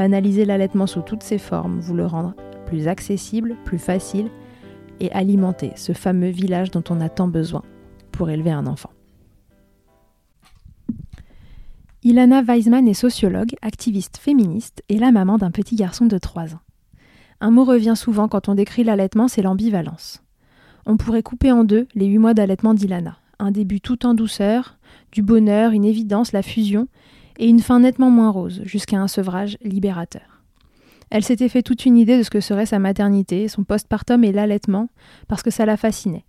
banaliser l'allaitement sous toutes ses formes, vous le rendre plus accessible, plus facile et alimenter ce fameux village dont on a tant besoin pour élever un enfant. Ilana Weisman est sociologue, activiste féministe et la maman d'un petit garçon de 3 ans. Un mot revient souvent quand on décrit l'allaitement, c'est l'ambivalence. On pourrait couper en deux les 8 mois d'allaitement d'Ilana. Un début tout en douceur, du bonheur, une évidence, la fusion, et une fin nettement moins rose, jusqu'à un sevrage libérateur. Elle s'était fait toute une idée de ce que serait sa maternité, son postpartum et l'allaitement, parce que ça la fascinait.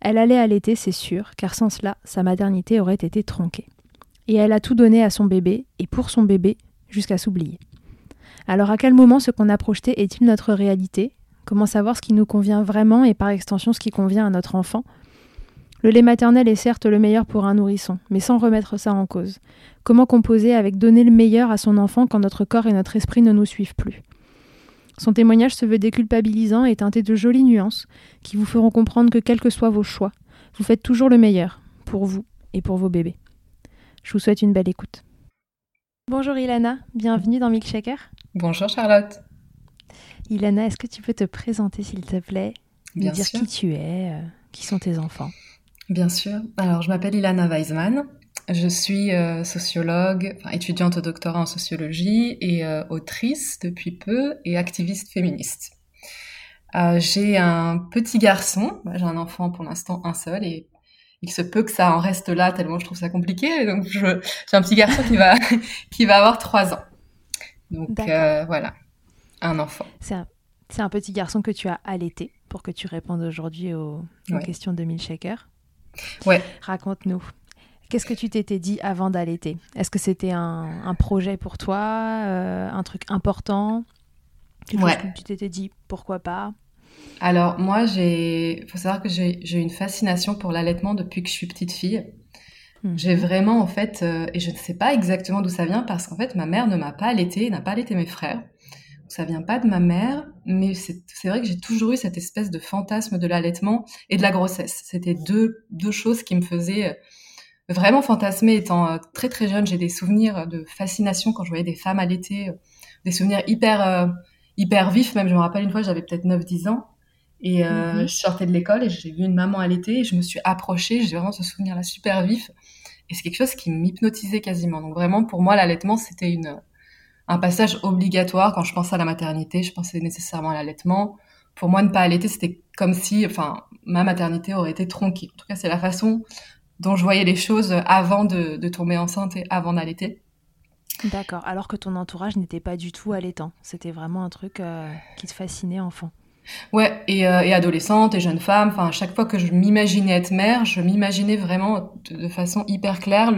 Elle allait allaiter, c'est sûr, car sans cela, sa maternité aurait été tronquée. Et elle a tout donné à son bébé, et pour son bébé, jusqu'à s'oublier. Alors à quel moment ce qu'on a projeté est-il notre réalité? Comment savoir ce qui nous convient vraiment et par extension ce qui convient à notre enfant? Le lait maternel est certes le meilleur pour un nourrisson, mais sans remettre ça en cause. Comment composer avec donner le meilleur à son enfant quand notre corps et notre esprit ne nous suivent plus? Son témoignage se veut déculpabilisant et teinté de jolies nuances qui vous feront comprendre que quels que soient vos choix, vous faites toujours le meilleur pour vous et pour vos bébés. Je vous souhaite une belle écoute. Bonjour Ilana, bienvenue dans Milkshaker. Bonjour Charlotte. Ilana, est-ce que tu peux te présenter s'il te plaît? Bien dire sûr. qui tu es, euh, qui sont tes enfants? Bien sûr. Alors, je m'appelle Ilana Weisman. Je suis euh, sociologue, enfin, étudiante au doctorat en sociologie et euh, autrice depuis peu et activiste féministe. Euh, j'ai un petit garçon, j'ai un enfant pour l'instant un seul et il se peut que ça en reste là tellement je trouve ça compliqué. Donc je- j'ai un petit garçon qui va qui va avoir trois ans. Donc voilà, un enfant. C'est un, c'est un petit garçon que tu as allaité pour que tu répondes aujourd'hui aux, aux Ouais. questions de Milkshaker. Ouais. Raconte-nous. Qu'est-ce que tu t'étais dit avant d'allaiter Est-ce que c'était un, un projet pour toi, euh, un truc important? Ouais. que tu t'étais dit pourquoi pas? Alors moi, j'ai, faut savoir que j'ai j'ai une fascination pour l'allaitement depuis que je suis petite fille. Mhm. J'ai vraiment en fait, euh, et je ne sais pas exactement d'où ça vient parce qu'en fait ma mère ne m'a pas allaité, n'a pas allaité mes frères. Ça vient pas de ma mère, mais c'est vrai que j'ai toujours eu cette espèce de fantasme de l'allaitement et de la grossesse. C'était deux deux choses qui me faisaient euh, vraiment fantasmer étant euh, très très jeune. J'ai des souvenirs de fascination quand je voyais des femmes allaiter, euh, des souvenirs hyper euh, hyper vifs. Même je me rappelle une fois, j'avais peut-être 9-10 ans. Et euh, Mhm. je sortais de l'école et j'ai vu une maman allaiter et je me suis approchée. J'ai vraiment ce souvenir-là super vif. Et c'est quelque chose qui m'hypnotisait quasiment. Donc vraiment, pour moi, l'allaitement, c'était une, un passage obligatoire. Quand je pensais à la maternité, je pensais nécessairement à l'allaitement. Pour moi, ne pas allaiter, c'était comme si, enfin, ma maternité aurait été tronquée. En tout cas, c'est la façon dont je voyais les choses avant de, tomber enceinte et avant d'allaiter. D'accord. Alors que ton entourage n'était pas du tout allaitant. C'était vraiment un truc euh, qui te fascinait enfant. Ouais, et, euh, et, adolescente et jeune femme. Enfin, à chaque fois que je m'imaginais être mère, je m'imaginais vraiment de, façon hyper claire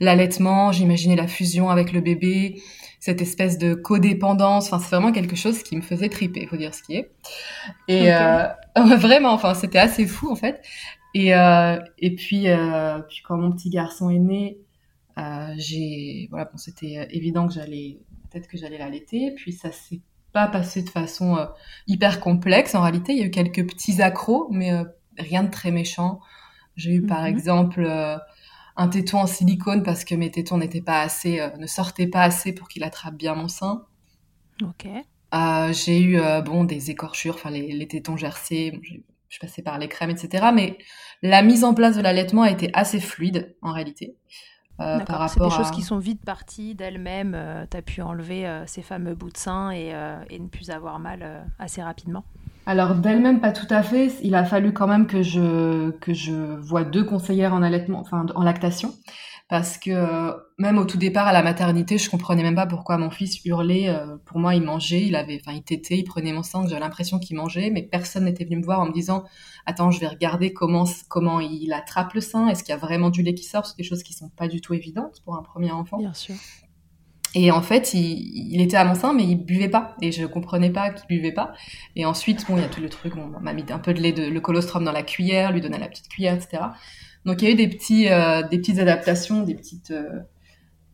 l'allaitement. J'imaginais la fusion avec le bébé, cette espèce de codépendance. Enfin, c'est vraiment quelque chose qui me faisait triper, faut dire ce qui est. Et euh, vraiment, enfin, c'était assez fou en fait. Et euh, et puis puis quand mon petit garçon est né, j'ai voilà, bon, c'était évident que j'allais peut-être que j'allais l'allaiter. Puis ça s'est pas passé de façon euh, hyper complexe. En réalité, il y a eu quelques petits accros, mais euh, rien de très méchant. J'ai eu par mhm. exemple euh, un téton en silicone parce que mes tétons n'étaient pas assez, ne sortaient pas assez pour qu'il attrape bien mon sein. Ok. j'ai eu bon des écorchures, enfin les, les, tétons gercés. je passais par les crèmes, etc. Mais la mise en place de l'allaitement a été assez fluide en réalité. Euh, par rapport C'est des choses qui sont vite parties d'elles-mêmes. Euh, tu as pu enlever euh, ces fameux bouts de sein et, et ne plus avoir mal assez rapidement. Alors d'elle-même pas tout à fait. Il a fallu quand même que je que je vois deux conseillères en allaitement, enfin en lactation, parce que euh, même au tout départ à la maternité, je comprenais même pas pourquoi mon fils hurlait. Euh, pour moi, il mangeait, il avait, enfin, il tétait, il prenait mon sang, j'avais l'impression qu'il mangeait, mais personne n'était venu me voir en me disant, attends, je vais regarder comment comment il attrape le sein, est-ce qu'il y a vraiment du lait qui sort, c'est des choses qui sont pas du tout évidentes pour un premier enfant. Bien sûr. Et en fait, il, il, était à mon sein, mais il buvait pas. Et je comprenais pas qu'il buvait pas. Et ensuite, bon, il y a tout le truc, on m'a mis un peu de lait, de, le colostrum dans la cuillère, lui donner la petite cuillère, etc. Donc il y a eu des petits, euh, des petites adaptations, des petites, euh,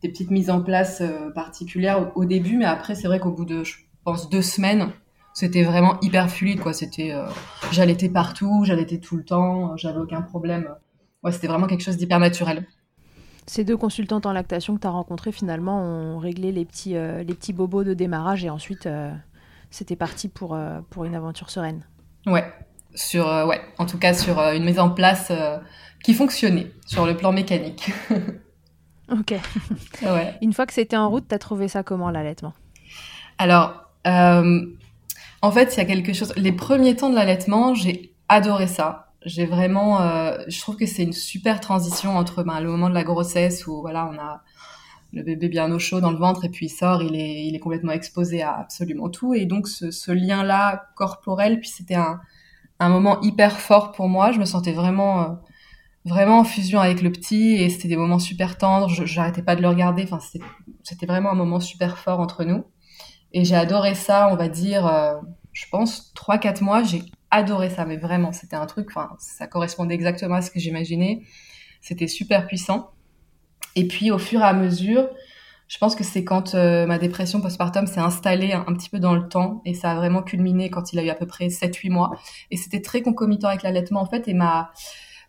des petites mises en place euh, particulières au, début, mais après c'est vrai qu'au bout de, je pense, deux semaines, c'était vraiment hyper fluide, quoi. C'était, j'allaitais partout, j'allaitais tout le temps, j'avais aucun problème. Ouais, c'était vraiment quelque chose d'hyper naturel. Ces deux consultantes en lactation que tu as rencontrées, finalement, ont réglé les petits, les petits bobos de démarrage et ensuite, c'était parti pour, pour une aventure sereine. Ouais, sur, ouais, en tout cas sur une mise en place qui fonctionnait sur le plan mécanique. ok. Ouais. Une fois que c'était en route, t'as trouvé ça comment l'allaitement? Alors, euh, en fait, il y a quelque chose. Les premiers temps de l'allaitement, j'ai adoré ça. J'ai vraiment, euh, je trouve que c'est une super transition entre ben, le moment de la grossesse où voilà, on a le bébé bien au chaud dans le ventre et puis il sort, il est, il est complètement exposé à absolument tout et donc ce, ce lien-là corporel, puis c'était un, un moment hyper fort pour moi. Je me sentais vraiment euh, vraiment en fusion avec le petit et c'était des moments super tendres. J'arrêtais pas de le regarder. Enfin, c'était vraiment un moment super fort entre nous. Et j'ai adoré ça, on va dire, euh, je pense, trois, quatre mois, j'ai adoré ça, mais vraiment, c'était un truc, enfin, ça correspondait exactement à ce que j'imaginais. C'était super puissant. Et puis, au fur et à mesure, je pense que c'est quand euh, ma dépression postpartum s'est installée un, un, petit peu dans le temps et ça a vraiment culminé quand il a eu à peu près 7-8 mois. Et c'était très concomitant avec l'allaitement, en fait, et ma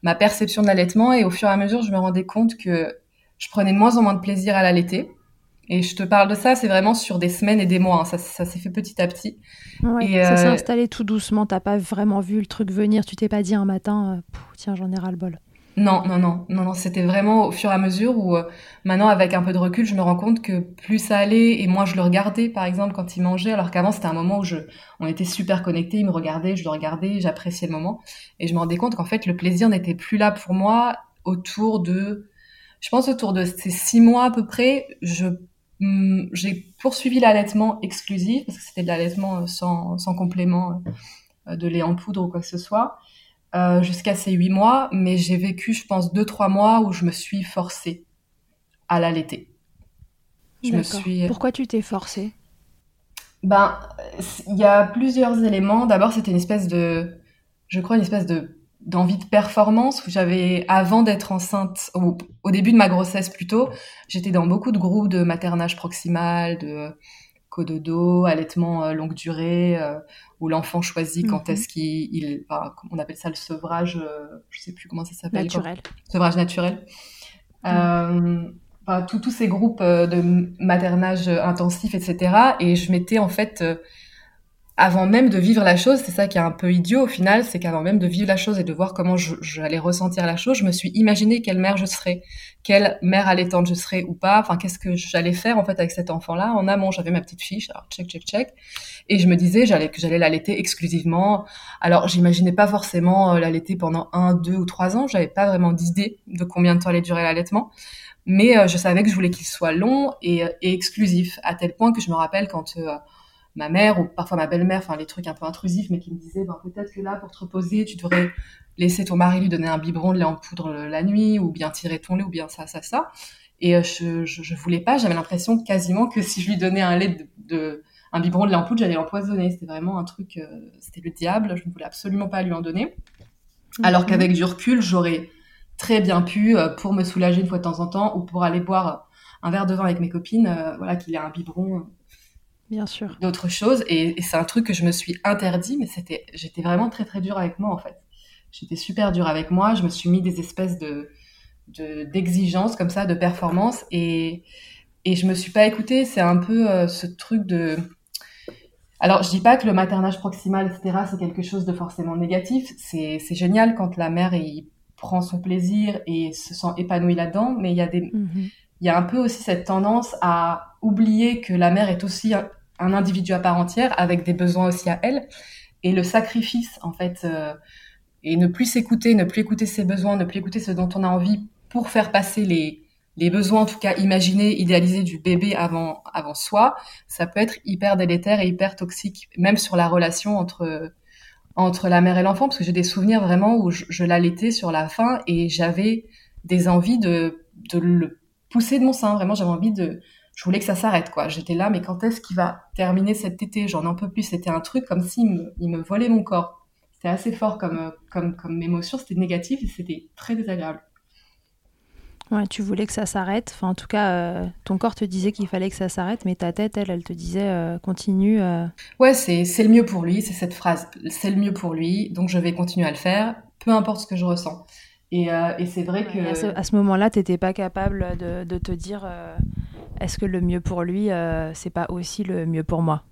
ma perception de l'allaitement et au fur et à mesure, je me rendais compte que je prenais de moins en moins de plaisir à l'allaiter. Et je te parle de ça, c'est vraiment sur des semaines et des mois. Hein. Ça, ça s'est fait petit à petit. et ça s'est euh, installé tout doucement. T'as pas vraiment vu le truc venir. Tu t'es pas dit un matin, euh, tiens, j'en ai ras le bol. Non, non, non, non, non. C'était vraiment au fur et à mesure où euh, maintenant, avec un peu de recul, je me rends compte que plus ça allait et moi je le regardais, par exemple, quand il mangeait, alors qu'avant c'était un moment où je, on était super connectés, il me regardait, je le regardais, j'appréciais le moment, et je me rendais compte qu'en fait le plaisir n'était plus là pour moi autour de, je pense autour de ces six mois à peu près, je hmm, j'ai poursuivi l'allaitement exclusif parce que c'était de l'allaitement euh, sans, sans complément euh, de lait en poudre ou quoi que ce soit. Euh, jusqu'à ces huit mois, mais j'ai vécu, je pense, deux, trois mois où je me suis forcée à l'allaiter. Je me suis... Pourquoi tu t'es forcée? Ben, il y a plusieurs éléments. D'abord, c'était une espèce de, je crois, une espèce de d'envie de performance où j'avais avant d'être enceinte au, au, début de ma grossesse plutôt j'étais dans beaucoup de groupes de maternage proximal de cododo allaitement euh, longue durée où l'enfant choisit quand mhm. est-ce qu'il, on appelle ça le sevrage, euh, je sais plus comment ça s'appelle. Naturel. Sevrage naturel. Euh, tous ces groupes euh, de maternage intensif, etc. Et je m'étais en fait avant même de vivre la chose, c'est ça qui est un peu idiot au final, c'est qu'avant même de vivre la chose et de voir comment j'allais ressentir la chose, je me suis imaginé quelle mère je serais, quelle mère allaitante je serais ou pas, enfin qu'est-ce que j'allais faire en fait avec cet enfant-là. En amont, j'avais ma petite fiche, alors check, check, check, et je me disais j'allais que j'allais l'allaiter exclusivement. Alors j'imaginais pas forcément euh, l'allaiter pendant un, deux ou trois ans, j'avais pas vraiment d'idée de combien de temps allait durer l'allaitement, mais euh, je savais que je voulais qu'il soit long et, euh, et, exclusif, à tel point que je me rappelle quand ma mère ou parfois ma belle-mère, enfin les trucs un peu intrusifs, mais qui me disaient ben, peut-être que là, pour te reposer, tu devrais laisser ton mari lui donner un biberon de lait en poudre la nuit, ou bien tirer ton lait, ou bien ça, ça, ça. Et euh, je, je, je, voulais pas, j'avais l'impression quasiment que si je lui donnais un lait de, un biberon de lait en poudre, j'allais l'empoisonner. C'était vraiment un truc, euh, c'était le diable. Je ne voulais absolument pas lui en donner. Alors mhm. qu'avec du recul, j'aurais très bien pu, euh, pour me soulager une fois de temps en temps, ou pour aller boire un verre de vin avec mes copines, voilà, qu'il ait un biberon Bien sûr. D'autres choses. Et, c'est un truc que je me suis interdit, mais c'était, j'étais vraiment très très dure avec moi en fait. J'étais super dure avec moi. Je me suis mis des espèces de, d'exigences comme ça, de performance, et et je me suis pas écoutée. C'est un peu euh, ce truc de alors, je dis pas que le maternage proximal, etc., c'est quelque chose de forcément négatif. C'est, génial quand la mère il prend son plaisir et se sent épanouie là-dedans, mais il y a des, mm-hmm. Il y a un peu aussi cette tendance à oublier que la mère est aussi un individu à part entière avec des besoins aussi à elle. Et le sacrifice en fait euh, et ne plus s'écouter, ne plus écouter ses besoins, ne plus écouter ce dont on a envie pour faire passer les les besoins en tout cas imaginés, idéalisés du bébé avant avant soi, ça peut être hyper délétère et hyper toxique même sur la relation entre entre la mère et l'enfant parce que j'ai des souvenirs vraiment où je, l'allaitais sur la fin et j'avais des envies de de le pousser de mon sein, vraiment j'avais envie de je voulais que ça s'arrête, quoi. J'étais là, mais quand est-ce qu'il va terminer cet été? J'en en peux plus. C'était un truc comme s'il me, il me volait mon corps. C'était assez fort comme, comme, comme émotion. C'était négatif et c'était très désagréable. Ouais, tu voulais que ça s'arrête. Enfin, en tout cas, euh, ton corps te disait qu'il fallait que ça s'arrête, mais ta tête, elle, elle te disait euh, continue. Euh. Ouais, c'est c'est le mieux pour lui. C'est cette phrase. C'est le mieux pour lui, donc je vais continuer à le faire, peu importe ce que je ressens. Et, et c'est vrai que à ce, à ce moment-là, t'étais pas capable de, de te dire est-ce que le mieux pour lui, euh, c'est pas aussi le mieux pour moi?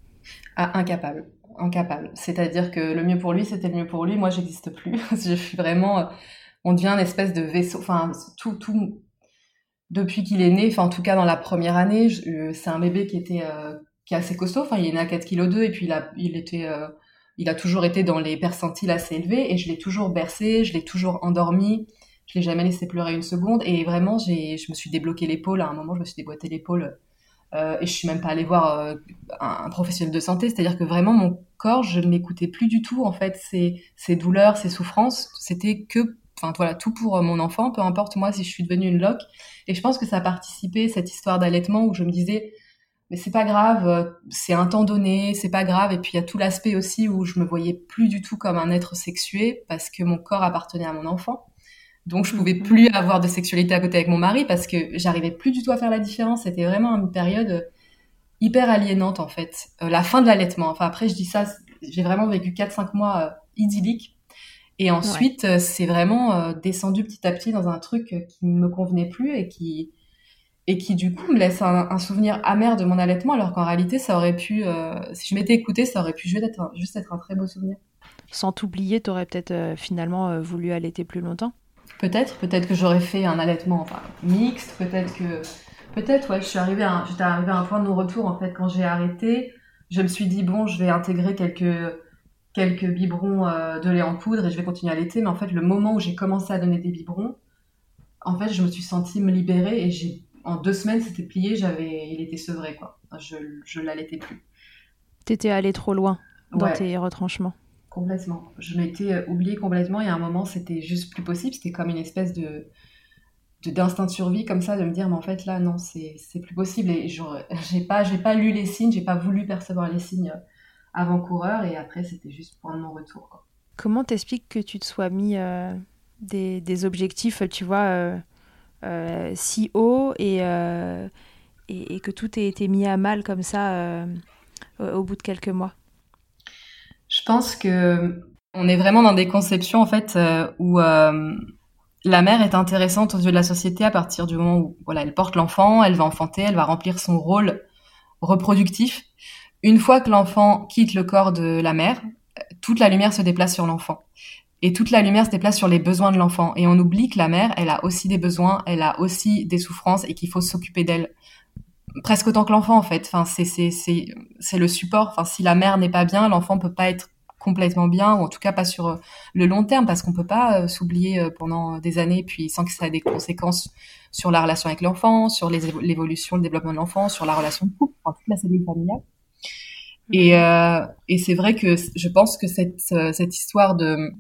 Ah, Incapable, incapable. C'est-à-dire que le mieux pour lui, c'était le mieux pour lui. Moi, j'existe plus. je suis vraiment, euh, on devient une espèce de vaisseau. Enfin, tout, tout. Depuis qu'il est né, enfin en tout cas dans la première année, euh, c'est un bébé qui était qui est assez costaud. Enfin, il est né à 4 kg 2 et puis il a, il était, il a toujours été dans les percentiles assez élevés et je l'ai toujours bercé, je l'ai toujours endormi. Je l'ai jamais laissé pleurer une seconde. Et vraiment, j'ai, je me suis débloqué l'épaule. À un moment, je me suis déboîté l'épaule. Euh, et je suis même pas allée voir euh, un, professionnel de santé. C'est-à-dire que vraiment, mon corps, je ne l'écoutais plus du tout. En fait, ses, ses douleurs, ses souffrances, c'était que, enfin voilà, tout pour euh, mon enfant. Peu importe moi si je suis devenue une loque. Et je pense que ça a participé cette histoire d'allaitement où je me disais, mais c'est pas grave, euh, c'est un temps donné, c'est pas grave. Et puis il y a tout l'aspect aussi où je me voyais plus du tout comme un être sexué parce que mon corps appartenait à mon enfant. Donc je pouvais mhm. plus avoir de sexualité à côté avec mon mari parce que j'arrivais plus du tout à faire la différence. C'était vraiment une période hyper aliénante en fait. Euh, la fin de l'allaitement. Enfin après je dis ça, j'ai vraiment vécu 4-5 mois euh, idylliques. Et ensuite euh, c'est vraiment descendu petit à petit dans un truc qui ne me convenait plus et qui et qui du coup me laisse un, souvenir amer de mon allaitement alors qu'en réalité ça aurait pu, si je m'étais écoutée, ça aurait pu juste être, juste être un très beau souvenir. Sans t'oublier, t'aurais peut-être finalement voulu allaiter plus longtemps? Peut-être, peut-être que j'aurais fait un allaitement enfin, mixte, peut-être que, peut-être, ouais, je suis arrivée à, j'étais arrivée à un point de non-retour en fait quand j'ai arrêté. Je me suis dit bon, je vais intégrer quelques quelques biberons euh, de lait en poudre et je vais continuer à allaiter. Mais en fait, le moment où j'ai commencé à donner des biberons, en fait, je me suis sentie me libérer et j'ai en deux semaines, c'était plié, j'avais, il était sevré quoi. Je je l'allaitais plus. T'étais allée trop loin dans tes retranchements. Complètement. Je m'étais euh, oubliée complètement et à un moment, c'était juste plus possible. C'était comme une espèce de d'instinct de survie comme ça de me dire mais en fait là non c'est plus possible et j'ai pas j'ai pas lu les signes j'ai pas voulu percevoir les signes euh, avant coureur et après c'était juste point de non retour comment t'expliques que tu te sois mis euh, des, des, objectifs tu vois si haut et, et, et, que tout ait été mis à mal comme ça au bout de quelques mois je pense que on est vraiment dans des conceptions en fait euh, où euh, la mère est intéressante aux yeux de la société à partir du moment où voilà elle porte l'enfant, elle va enfanter, elle va remplir son rôle reproductif. une fois que l'enfant quitte le corps de la mère, toute la lumière se déplace sur l'enfant. Et toute la lumière se déplace sur les besoins de l'enfant. Et on oublie que la mère, elle a aussi des besoins, elle a aussi des souffrances et qu'il faut s'occuper d'elle presque autant que l'enfant en fait. Enfin, c'est c'est c'est c'est le support. Enfin, si la mère n'est pas bien, l'enfant peut pas être complètement bien ou en tout cas pas sur euh, le long terme parce qu'on peut pas euh, s'oublier euh, pendant des années puis sans que ça ait des conséquences sur la relation avec l'enfant, sur l'évolution, le développement de l'enfant, sur la relation de couple, enfin, toute la cellule familiale. Et, euh, et c'est vrai que je pense que cette, cette histoire de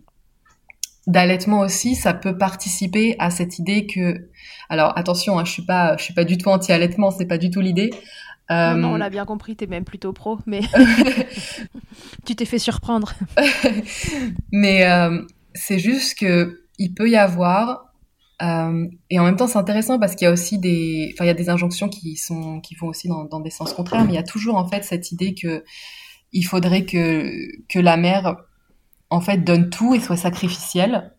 d'allaitement aussi, ça peut participer à cette idée que, alors attention, hein, je suis pas, je suis pas du tout anti-allaitement, c'est pas du tout l'idée. Euh... Non, on l'a bien compris, t'es même plutôt pro, mais tu t'es fait surprendre. mais euh, c'est juste que il peut y avoir, euh, et en même temps c'est intéressant parce qu'il y a aussi des, enfin il y a des injonctions qui sont, qui vont aussi dans, dans des sens contraires, mais il y a toujours en fait cette idée que il faudrait que que la mère en fait, donne tout et soit sacrificielle.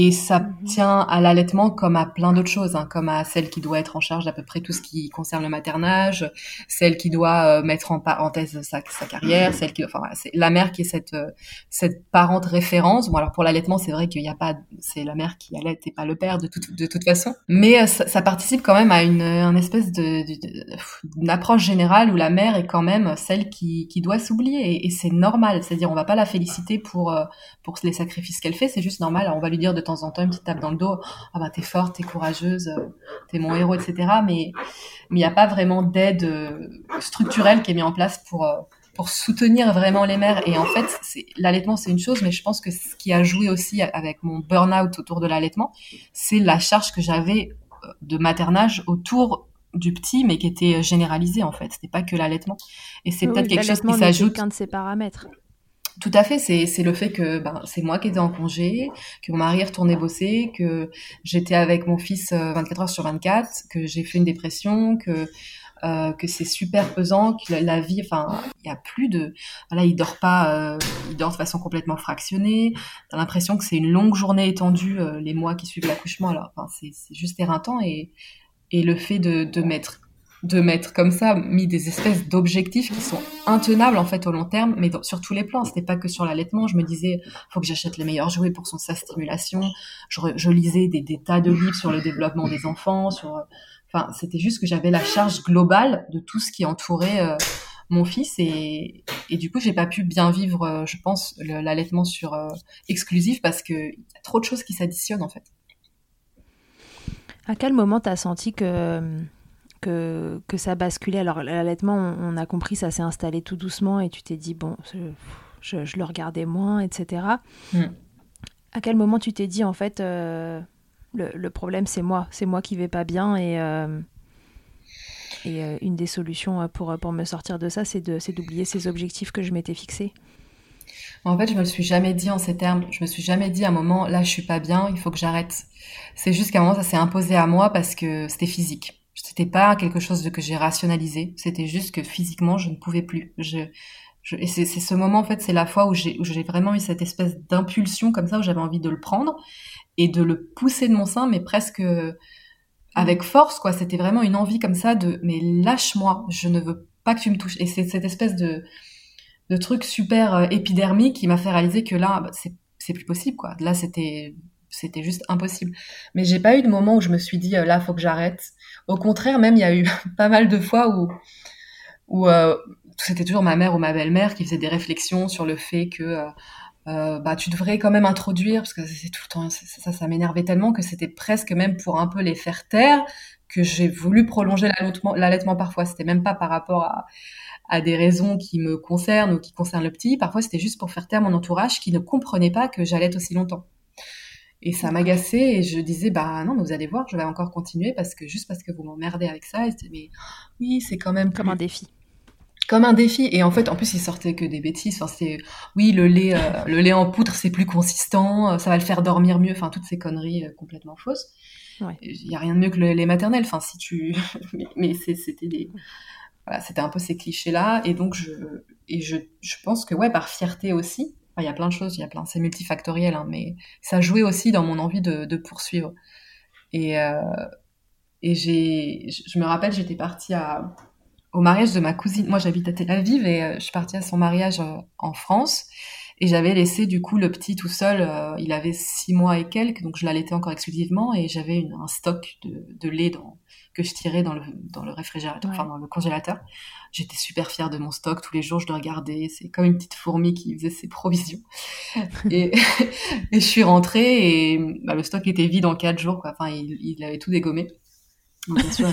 Et ça mhm. tient à l'allaitement comme à plein d'autres choses, hein, comme à celle qui doit être en charge d'à peu près tout ce qui concerne le maternage, celle qui doit euh, mettre en parenthèse sa, sa carrière, celle qui, enfin, c'est la mère qui est cette euh, cette parente référence. Bon, alors pour l'allaitement, c'est vrai qu'il n'y a pas, c'est la mère qui allait et pas le père de toute de toute façon, mais euh, ça, ça, participe quand même à une, une espèce de, d'une approche générale où la mère est quand même celle qui qui doit s'oublier et, et c'est normal. C'est-à-dire, on va pas la féliciter pour pour les sacrifices qu'elle fait, c'est juste normal. on va lui dire de temps en temps une petite tape dans le dos. Ah bah t'es forte, t'es courageuse, euh, t'es mon héros, etc. Mais il n'y a pas vraiment d'aide euh, structurelle qui est mise en place pour euh, pour soutenir vraiment les mères. Et en fait, c'est l'allaitement, c'est une chose, mais je pense que ce qui a joué aussi avec mon burn-out autour de l'allaitement, c'est la charge que j'avais de maternage autour du petit, mais qui était généralisée en fait. C'était pas que l'allaitement. Et c'est peut-être quelque chose qui s'ajoute. qu'un de ses paramètres. Tout à fait, c'est le fait que ben, c'est moi qui étais en congé, que mon mari est bosser, que j'étais avec mon fils 24 euh, heures sur 24, que j'ai fait une dépression, que euh, c'est super pesant, que la, vie, enfin, il y a plus de, voilà, il dort pas, euh, il dort de façon complètement fractionnée. T'as l'impression que c'est une longue journée étendue les mois qui suivent l'accouchement. Alors, c'est juste éreintant et et le fait de de mettre de mettre comme ça, mis des espèces d'objectifs qui sont intenables en fait au long terme, mais sur tous les plans. C'était pas que sur l'allaitement. Je me disais, faut que j'achète les meilleurs jouets pour son sa stimulation. Je, lisais des, des, tas de livres sur le développement des enfants. Sur, enfin, c'était juste que j'avais la charge globale de tout ce qui entourait euh, mon fils et, et du coup, j'ai pas pu bien vivre, euh, je pense, l'allaitement sur euh, exclusif parce que y a trop de choses qui s'additionnent en fait. À quel moment t'as senti que que, que ça basculait. Alors l'allaitement, on, a compris, ça s'est installé tout doucement et tu t'es dit, bon, je, je, le regardais moins, etc. Mm. À quel moment tu t'es dit, en fait, euh, le, le, problème c'est moi, c'est moi qui vais pas bien et, euh, et euh, une des solutions pour, pour me sortir de ça, c'est d'oublier ces objectifs que je m'étais fixés? En fait, je me le suis jamais dit en ces termes. Je me suis jamais dit à un moment, là, je suis pas bien, il faut que j'arrête. C'est juste qu'à un moment, ça s'est imposé à moi parce que c'était physique. C'était pas quelque chose que j'ai rationalisé. C'était juste que physiquement, je ne pouvais plus. Je, et c'est ce moment, en fait, c'est la fois où j'ai vraiment eu cette espèce d'impulsion comme ça, où j'avais envie de le prendre et de le pousser de mon sein, mais presque avec force, quoi. C'était vraiment une envie comme ça de, mais lâche-moi, je ne veux pas que tu me touches. Et c'est cette espèce de, de truc super euh, épidermique qui m'a fait réaliser que là, bah, c'est plus possible, quoi. Là, c'était c'était juste impossible. Mais j'ai pas eu de moment où je me suis dit, euh, là, faut que j'arrête. Au contraire, même, il y a eu pas mal de fois où, euh, c'était toujours ma mère ou ma belle-mère qui faisait des réflexions sur le fait que euh, euh bah, tu devrais quand même introduire, parce que c'est tout le temps, ça, ça m'énervait tellement que c'était presque même pour un peu les faire taire que j'ai voulu prolonger l'allaitement parfois. C'était même pas par rapport à, à des raisons qui me concernent ou qui concernent le petit. Parfois, c'était juste pour faire taire mon entourage qui ne comprenait pas que j'allais aussi longtemps. Et ça m'agaçait et je disais, bah non, mais vous allez voir, je vais encore continuer parce que juste parce que vous m'emmerdez avec ça. Et mais oui, c'est quand même. Comme un défi. Comme un défi. Et en fait, en plus, il sortait que des bêtises. Enfin, c'est, oui, le lait, euh, le lait en poudre, c'est plus consistant, euh, ça va le faire dormir mieux. Enfin, toutes ces conneries euh, complètement fausses. Il y a rien de mieux que le lait maternel. Enfin, si tu, mais, c'était des, voilà, c'était un peu ces clichés-là. Et donc, je, et je, je pense que, ouais, par fierté aussi, il y a plein de choses, il y a plein, c'est multifactoriel, hein, mais ça jouait aussi dans mon envie de, poursuivre. Et, euh, et j'ai, je me rappelle, j'étais partie à, au mariage de ma cousine. Moi, j'habite à Tel Aviv et euh, je suis partie à son mariage euh, en France. Et j'avais laissé du coup le petit tout seul. euh, il avait six mois et quelques, donc je l'allaitais encore exclusivement. Et j'avais un stock de, de lait dans, que je tirais dans le, dans le réfrigérateur, Ouais. enfin dans le congélateur. J'étais super fière de mon stock. Tous les jours, je le regardais. C'est comme une petite fourmi qui faisait ses provisions. et, et je suis rentrée et bah, le stock était vide en quatre jours. Quoi. Enfin, il, il avait tout dégommé. Donc, bien sûr,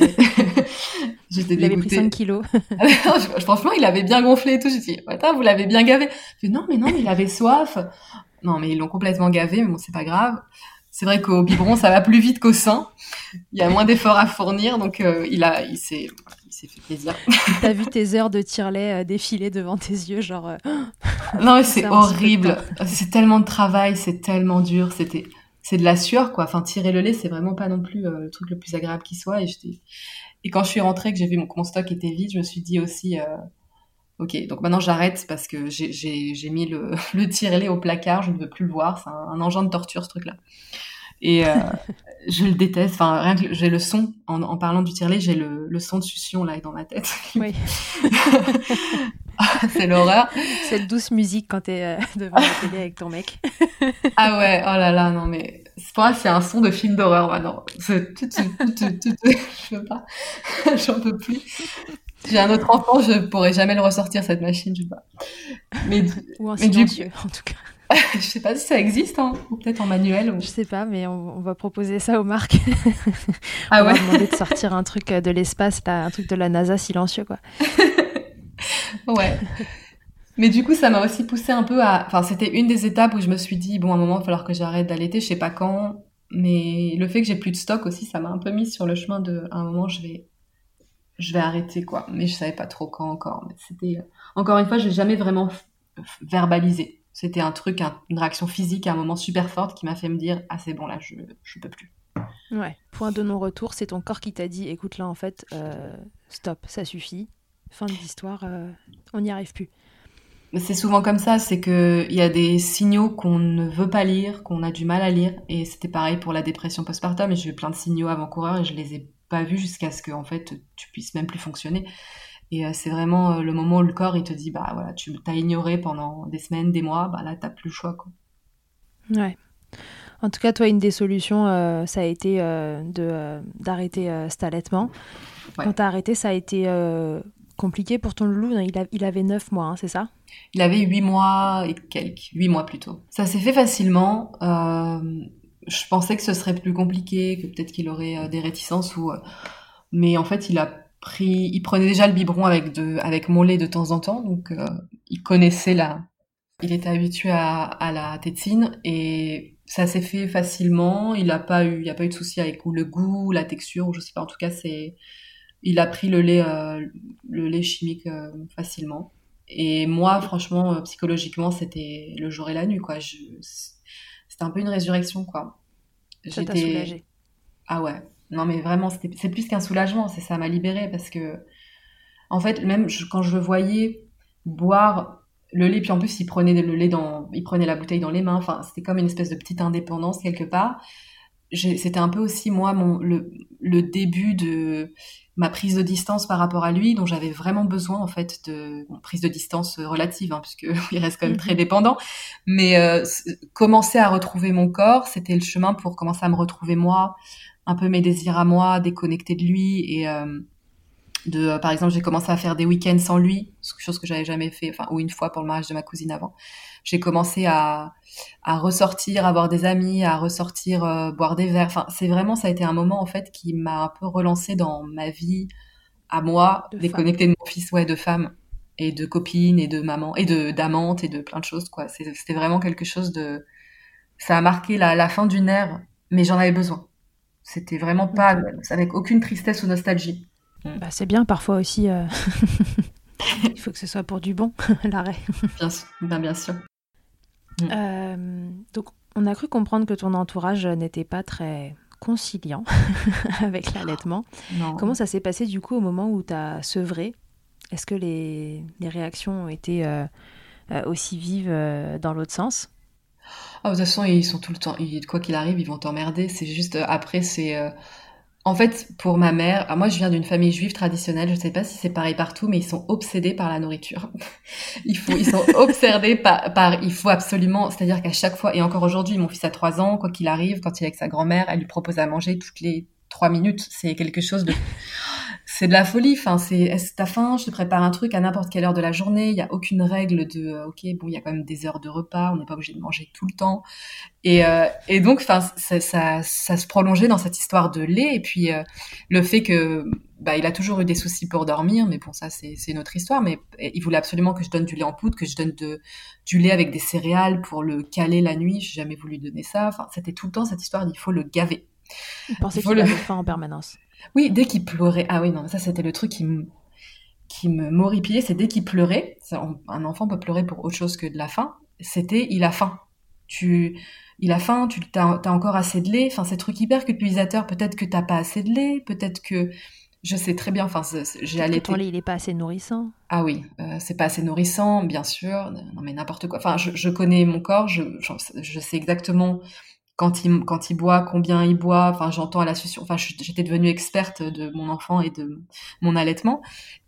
j'étais Il avait pris dégoûtée. 5 kilos. Je- franchement, il avait bien gonflé et tout. J'ai dit, attends, vous l'avez bien gavé. Dis, non, mais non, mais il avait soif. Non, mais ils l'ont complètement gavé, mais bon, c'est pas grave. C'est vrai qu'au biberon, ça va plus vite qu'au sein. Il y a moins d'efforts à fournir, donc euh, il a, il s'est, il s'est fait plaisir. T'as vu tes heures de tire-lait euh, défiler devant tes yeux, genre. euh, Non, mais c'est horrible. C'est tellement de travail, c'est tellement dur. C'était, c'est de la sueur, quoi. Enfin, tirer le lait, c'est vraiment pas non plus euh, le truc le plus agréable qui soit. Et quand je suis rentrée, que j'ai vu mon, mon stock était vide, je me suis dit aussi, euh, ok, donc maintenant j'arrête parce que j'ai, mis le, le tire-lait au placard, je ne veux plus le voir. C'est un engin de torture, ce truc-là. Et euh, je le déteste. Enfin, rien que j'ai le son, en, en parlant du tire-lait, j'ai le, le son de succion là dans ma tête. Oui. c'est l'horreur. Cette douce musique quand t'es euh, devant la télé avec ton mec. Ah ouais, oh là là, non mais pour moi c'est un son de film d'horreur maintenant. C'est tout, tout, tout, tout, tout, tout. Je peux pas, j'en peux plus. J'ai un autre enfant, je pourrais jamais le ressortir cette machine, je sais pas. Mais du- Ou en Mais du en tout cas. je sais pas si ça existe, hein, ou peut-être en manuel. Ou... Je sais pas, mais on, on va proposer ça aux marques. Ah on ouais. va demander de sortir un truc euh, de l'espace, un truc de la NASA silencieux, quoi. Ouais. Mais du coup, ça m'a aussi poussé un peu à. Enfin, c'était une des étapes où je me suis dit, bon, à un moment, il va falloir que j'arrête d'allaiter, je sais pas quand. Mais le fait que j'ai plus de stock aussi, ça m'a un peu mis sur le chemin de. À un moment, je vais. Je vais arrêter, quoi. Mais je savais pas trop quand encore. Mais c'était. Encore une fois, je l'ai jamais vraiment verbalisé. C'était un truc, un- une réaction physique à un moment super forte qui m'a fait me dire, ah, c'est bon, là, je, je peux plus. Ouais. Point de non-retour, c'est ton corps qui t'a dit écoute, là, en fait, euh, stop, ça suffit. Fin de l'histoire, euh, on n'y arrive plus. C'est souvent comme ça, c'est que il y a des signaux qu'on ne veut pas lire, qu'on a du mal à lire, et c'était pareil pour la dépression postpartum. Et j'ai eu plein de signaux avant-coureurs et je les ai pas vus jusqu'à ce que en fait tu puisses même plus fonctionner. Et euh, c'est vraiment euh, le moment où le corps il te dit bah voilà tu t'as ignoré pendant des semaines, des mois, bah là t'as plus le choix quoi. Ouais. En tout cas, toi, une des solutions, euh, ça a été euh, de, euh, d'arrêter cet allaitement. Ouais. Quand t'as arrêté, ça a été compliqué pour ton loulou. Il, a- il avait 9 mois, hein, c'est ça? Il avait huit mois et quelques, huit mois plutôt. Ça s'est fait facilement. Je pensais que ce serait plus compliqué, que peut-être qu'il aurait des réticences ou, mais en fait, il a pris, il prenait déjà le biberon avec de, avec mon lait de temps en temps, donc euh, il connaissait la, il était habitué à, à la tétine et ça s'est fait facilement. Il a pas eu, il a pas eu de souci avec le goût, la texture, ou je sais pas. En tout cas, c'est, il a pris le lait, euh, le lait chimique euh, facilement. Et moi, franchement, psychologiquement, c'était le jour et la nuit, quoi. Je... C'était un peu une résurrection, quoi. J'étais-. Ah ouais. Non, mais vraiment, c'est plus qu'un soulagement, c'est ça m'a libérée parce que, en fait, même je- quand je le voyais boire le lait, puis en plus, il prenait le lait dans, il prenait la bouteille dans les mains, enfin, c'était comme une espèce de petite indépendance quelque part. C'était un peu aussi, moi, mon, le, le début de ma prise de distance par rapport à lui, dont j'avais vraiment besoin, en fait, de bon, prise de distance relative, hein, puisque il reste quand même très dépendant. Mais euh, commencer à retrouver mon corps, c'était le chemin pour commencer à me retrouver moi, un peu mes désirs à moi, déconnecter de lui et euh, de, euh, par exemple, j'ai commencé à faire des week-ends sans lui, chose que j'avais jamais fait, enfin ou une fois pour le mariage de ma cousine avant. J'ai commencé à à ressortir, à voir des amis, à ressortir euh, boire des verres. Enfin, c'est vraiment ça a été un moment en fait qui m'a un peu relancé dans ma vie à moi, De déconnectée de mon fils, ouais, de femme et de copine et de maman et de d'amante et de plein de choses quoi. C'était vraiment quelque chose de ça a marqué la, la fin d'une ère, mais j'en avais besoin. C'était vraiment pas avec aucune tristesse ou nostalgie. Bah, c'est bien, parfois aussi. euh, Il faut que ce soit pour du bon, l'arrêt. Bien sûr, ben, bien sûr. Euh, donc, on a cru comprendre que ton entourage n'était pas très conciliant avec l'allaitement. Non. Comment ça s'est passé du coup au moment où tu as sevré? Est-ce que les, les réactions ont été euh, aussi vives dans l'autre sens? Ah, de toute façon, ils sont tout le temps. ils- quoi qu'il arrive, ils vont t'emmerder. C'est juste euh, après, c'est euh, En fait, pour ma mère, moi je viens d'une famille juive traditionnelle, je ne sais pas si c'est pareil partout, mais ils sont obsédés par la nourriture. il faut, ils sont obsédés par, par, il faut absolument, c'est-à-dire qu'à chaque fois, et encore aujourd'hui, mon fils a trois ans, quoi qu'il arrive, quand il est avec sa grand-mère, elle lui propose à manger toutes les trois minutes. C'est quelque chose de, c'est de la folie. Enfin, c'est, est-ce que t'as faim? Je te prépare un truc à n'importe quelle heure de la journée. Il y a aucune règle de, euh, ok, bon, il y a quand même des heures de repas. On n'est pas obligé de manger tout le temps. Et, euh, et donc, enfin, ça, ça, ça, se prolongeait dans cette histoire de lait. Et puis, euh, le fait que, bah, il a toujours eu des soucis pour dormir. Mais bon, ça, c'est, c'est une autre histoire. Mais il voulait absolument que je donne du lait en poudre, que je donne de, du lait avec des céréales pour le caler la nuit. J'ai jamais voulu donner ça. Enfin, c'était tout le temps cette histoire d'il faut le gaver. Il pensait qu'il le... avait faim en permanence? Oui, dès qu'il pleurait. Ah oui, non, ça c'était le truc qui me qui me c'est dès qu'il pleurait. Un enfant peut pleurer pour autre chose que de la faim. C'était il a faim. Tu, il a faim. Tu as, as encore assez de lait. Enfin, c'est truc hyper culpabilisateur. Peut-être que t'as pas assez de lait. Peut-être que je sais très bien. Enfin, j'ai allaité. Ton lait, il est pas assez nourrissant. Ah oui, euh, c'est pas assez nourrissant, bien sûr. Non mais n'importe quoi. Enfin, je, je, connais mon corps. Je, je, je sais exactement quand il quand il boit, combien il boit. Enfin, j'entends à la suite. Enfin, j'étais devenue experte de mon enfant et de mon allaitement,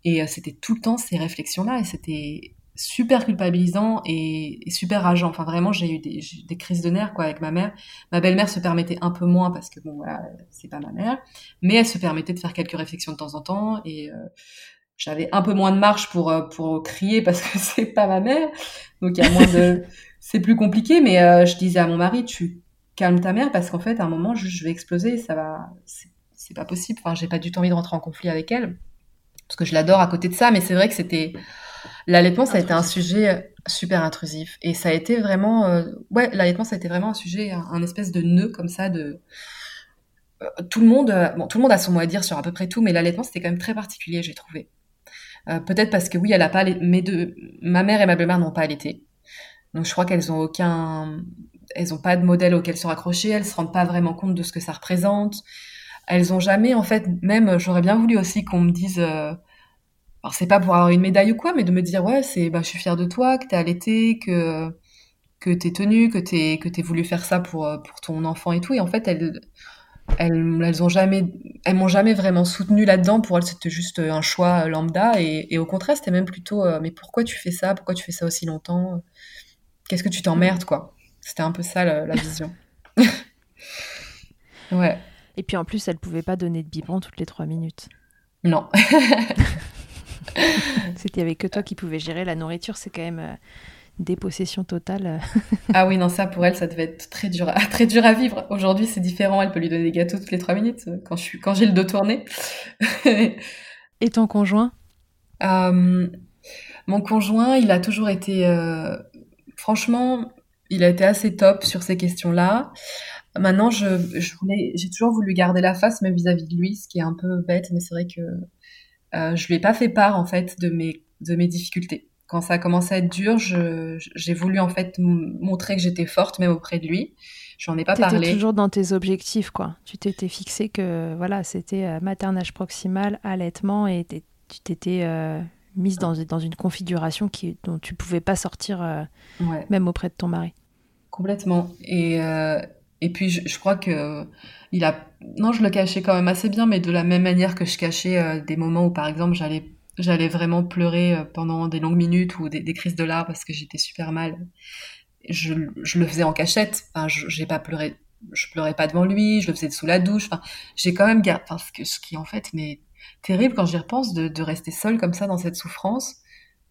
et euh, c'était tout le temps ces réflexions-là, et c'était super culpabilisant et, super rageant. Enfin, vraiment, j'ai eu des, des, crises de nerfs quoi avec ma mère. Ma belle-mère se permettait un peu moins parce que bon, voilà, c'est pas ma mère, mais elle se permettait de faire quelques réflexions de temps en temps et euh, j'avais un peu moins de marge pour euh, pour crier parce que c'est pas ma mère, donc il y a moins de c'est plus compliqué. Mais euh, je disais à mon mari, tu calme ta mère parce qu'en fait, à un moment, je, vais exploser, ça va, c'est pas possible. Enfin, j'ai pas du tout envie de rentrer en conflit avec elle parce que je l'adore à côté de ça, mais c'est vrai que c'était l'allaitement, ça a été un sujet euh, super intrusif et ça a été vraiment, euh, ouais, l'allaitement, ça a été vraiment un sujet, un, espèce de nœud comme ça de euh, tout le monde, bon, tout le monde a son mot à dire sur à peu près tout, mais l'allaitement, c'était quand même très particulier, j'ai trouvé. Peut-être parce que oui, elle a pas, mes deux, ma mère et ma belle-mère n'ont pas allaité. Donc je crois qu'elles ont aucun, elles ont pas de modèle auquel se raccrocher, elles se rendent pas vraiment compte de ce que ça représente. Elles ont jamais, en fait, même, j'aurais bien voulu aussi qu'on me dise, euh, alors c'est pas pour avoir une médaille ou quoi, mais de me dire, ouais, c'est, bah, je suis fière de toi, que t'es allaité, que, que t'es tenue, que t'es, que t'es voulu faire ça pour, euh, pour ton enfant et tout. Et en fait, elles, elles, elles ont jamais, elles m'ont jamais vraiment soutenue là-dedans. Pour elles, c'était juste un choix lambda. Et, et au contraire, c'était même plutôt, euh, mais pourquoi tu fais ça? Pourquoi tu fais ça aussi longtemps? Qu'est-ce que tu t'emmerdes, quoi? C'était un peu ça la, vision. ouais. Et puis en plus, elle pouvait pas donner de biberon toutes les trois minutes. Non. C'était avec que toi qui pouvais gérer la nourriture, c'est quand même euh, dépossession totale. ah oui, non, ça pour elle, ça devait être très dur, à, très dur à vivre. Aujourd'hui, c'est différent. Elle peut lui donner des gâteaux toutes les trois minutes euh, quand je suis, quand j'ai le dos tourné. Et ton conjoint? Euh, Mon conjoint, il a toujours été, franchement, il a été assez top sur ces questions-là. Maintenant, je, voulais, j'ai toujours voulu garder la face, même vis-à-vis de lui, ce qui est un peu bête, mais c'est vrai que euh, je lui ai pas fait part en fait de mes de mes difficultés. Quand ça a commencé à être dur, j'ai voulu en fait montrer que j'étais forte même auprès de lui. J'en ai pas parlé. parlé. toujours dans tes objectifs, quoi. Tu t'étais fixé que voilà, c'était euh, maternage proximal, allaitement, et tu t'étais euh, mise dans, dans une configuration qui, dont tu pouvais pas sortir, euh, même auprès de ton mari. Complètement. Et, euh, et puis, je, crois que il a. Non, je le cachais quand même assez bien, mais de la même manière que je cachais euh, des moments où, par exemple, j'allais j'allais vraiment pleurer pendant des longues minutes ou des, crises de larmes parce que j'étais super mal. Je, je, le faisais en cachette. Enfin, j'ai pas pleuré. Je pleurais pas devant lui. Je le faisais sous la douche. Enfin, j'ai quand même gardé. Enfin, ce, que, ce qui en fait, mais terrible quand j'y repense de, de, rester seule comme ça dans cette souffrance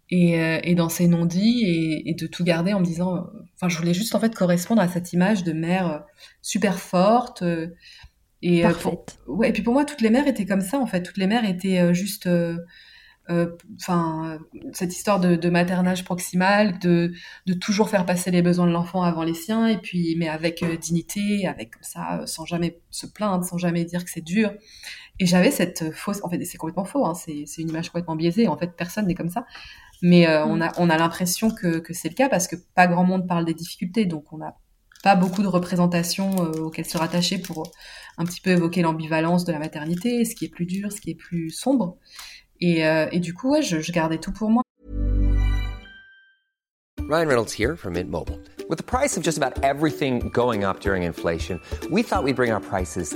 et, euh, et dans ces non-dits et, et, de tout garder en me disant, euh, enfin, je voulais juste en fait correspondre à cette image de mère euh, super forte. et, Parfaite. ouais, et puis pour moi, toutes les mères étaient comme ça en fait. Toutes les mères étaient juste enfin cette histoire de, de, maternage proximal, de, de toujours faire passer les besoins de l'enfant avant les siens, et puis mais avec dignité, avec comme ça, sans jamais se plaindre, sans jamais dire que c'est dur. Et j'avais cette fausse, en fait, c'est complètement faux, hein, c'est une image complètement biaisée. En fait, personne n'est comme ça. Mais euh, on a, on a l'impression que, que c'est le cas parce que pas grand monde parle des difficultés, donc on n'a pas beaucoup de représentations euh, auxquelles se rattacher pour un petit peu évoquer l'ambivalence de la maternité, ce qui est plus dur, ce qui est plus sombre. Et, euh, et du coup, ouais, je, je gardais tout pour moi. Ryan Reynolds here from Mint Mobile. With the price of just about everything going up during inflation, we thought we'd bring our prices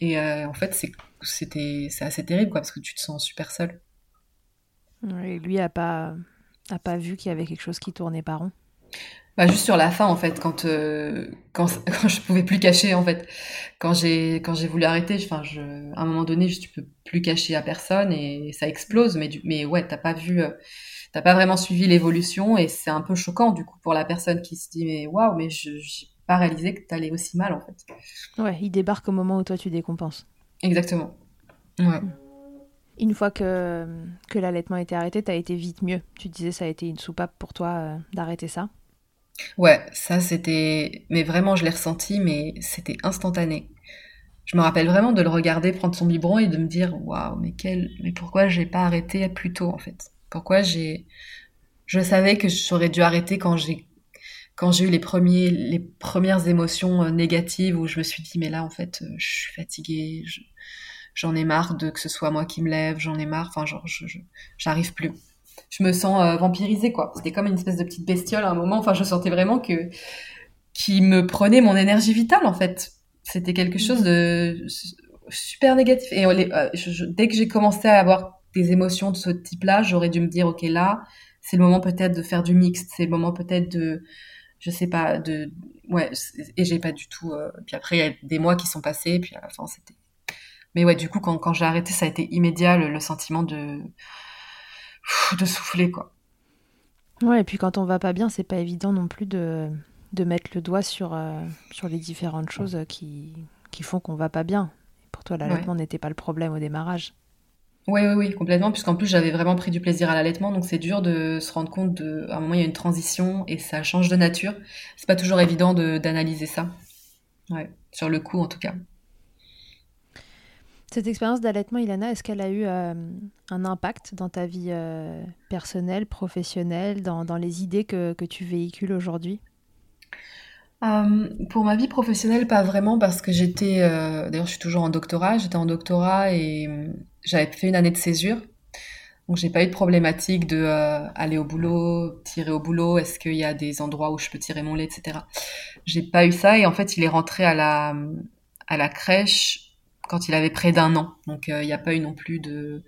Et euh, en fait, c'est c'était assez terrible quoi parce que tu te sens super seul. Et lui a pas a pas vu qu'il y avait quelque chose qui tournait pas rond. Bah, juste sur la fin en fait quand euh, quand quand je pouvais plus cacher en fait quand j'ai voulu arrêter enfin je à un moment donné je, tu peux plus cacher à personne et ça explose mais du, mais ouais t'as pas vu euh, t'as pas vraiment suivi l'évolution et c'est un peu choquant du coup pour la personne qui se dit mais waouh mais je j'ai pas réalisé que t'allais aussi mal en fait Ouais, il débarque au moment où toi tu décompenses. exactement ouais Une fois que, que l'allaitement était arrêté, t'as été vite mieux. Tu disais ça a été une soupape pour toi euh, d'arrêter ça. Ouais, ça c'était, mais vraiment je l'ai ressenti, mais c'était instantané. Je me rappelle vraiment de le regarder prendre son biberon et de me dire waouh, mais quel, mais pourquoi j'ai pas arrêté plus tôt en fait? Pourquoi j'ai, je savais que j'aurais dû arrêter quand j'ai, quand j'ai eu les premiers, les premières émotions euh, négatives où je me suis dit mais là en fait euh, je suis fatiguée, je- j'en ai marre de que ce soit moi qui me lève, j'en ai marre, enfin genre je, je- j'arrive plus je me sens euh, vampirisée quoi. C'était comme une espèce de petite bestiole à un moment. Enfin, je sentais vraiment que qui me prenait mon énergie vitale en fait. C'était quelque chose de su- super négatif. Et les- euh, dès que j'ai commencé à avoir des émotions de ce type-là, j'aurais dû me dire ok là, c'est le moment peut-être de faire du mixte, c'est le moment peut-être de, je sais pas, de ouais. Et j'ai pas du tout. euh, Puis après, il y a des mois qui sont passés. Puis à la fin, c'était. Mais ouais, du coup, quand, quand j'ai arrêté, ça a été immédiat le, le sentiment de de souffler quoi. Ouais, et puis quand on va pas bien, c'est pas évident non plus de, de mettre le doigt sur, euh, sur les différentes choses qui, qui font qu'on va pas bien. Pour toi, l'allaitement n'était pas le problème au démarrage. Oui, oui, oui, complètement, puisqu'en plus j'avais vraiment pris du plaisir à l'allaitement, donc c'est dur de se rendre compte de, à un moment il y a une transition et ça change de nature. C'est pas toujours évident de d'analyser ça. Ouais, sur le coup en tout cas. Cette expérience d'allaitement, Ilana, est-ce qu'elle a eu euh, un impact dans ta vie euh, personnelle, professionnelle, dans, dans les idées que, que tu véhicules aujourd'hui? Euh, pour ma vie professionnelle, pas vraiment, parce que j'étais, d'ailleurs je suis toujours en doctorat, j'étais en doctorat et j'avais fait une année de césure. Donc j'ai pas eu de problématique de euh, aller au boulot, tirer au boulot, est-ce qu'il y a des endroits où je peux tirer mon lait, etc. J'ai pas eu ça et en fait il est rentré à la à la crèche quand il avait près d'un an. Donc euh, il n'y a pas eu non plus de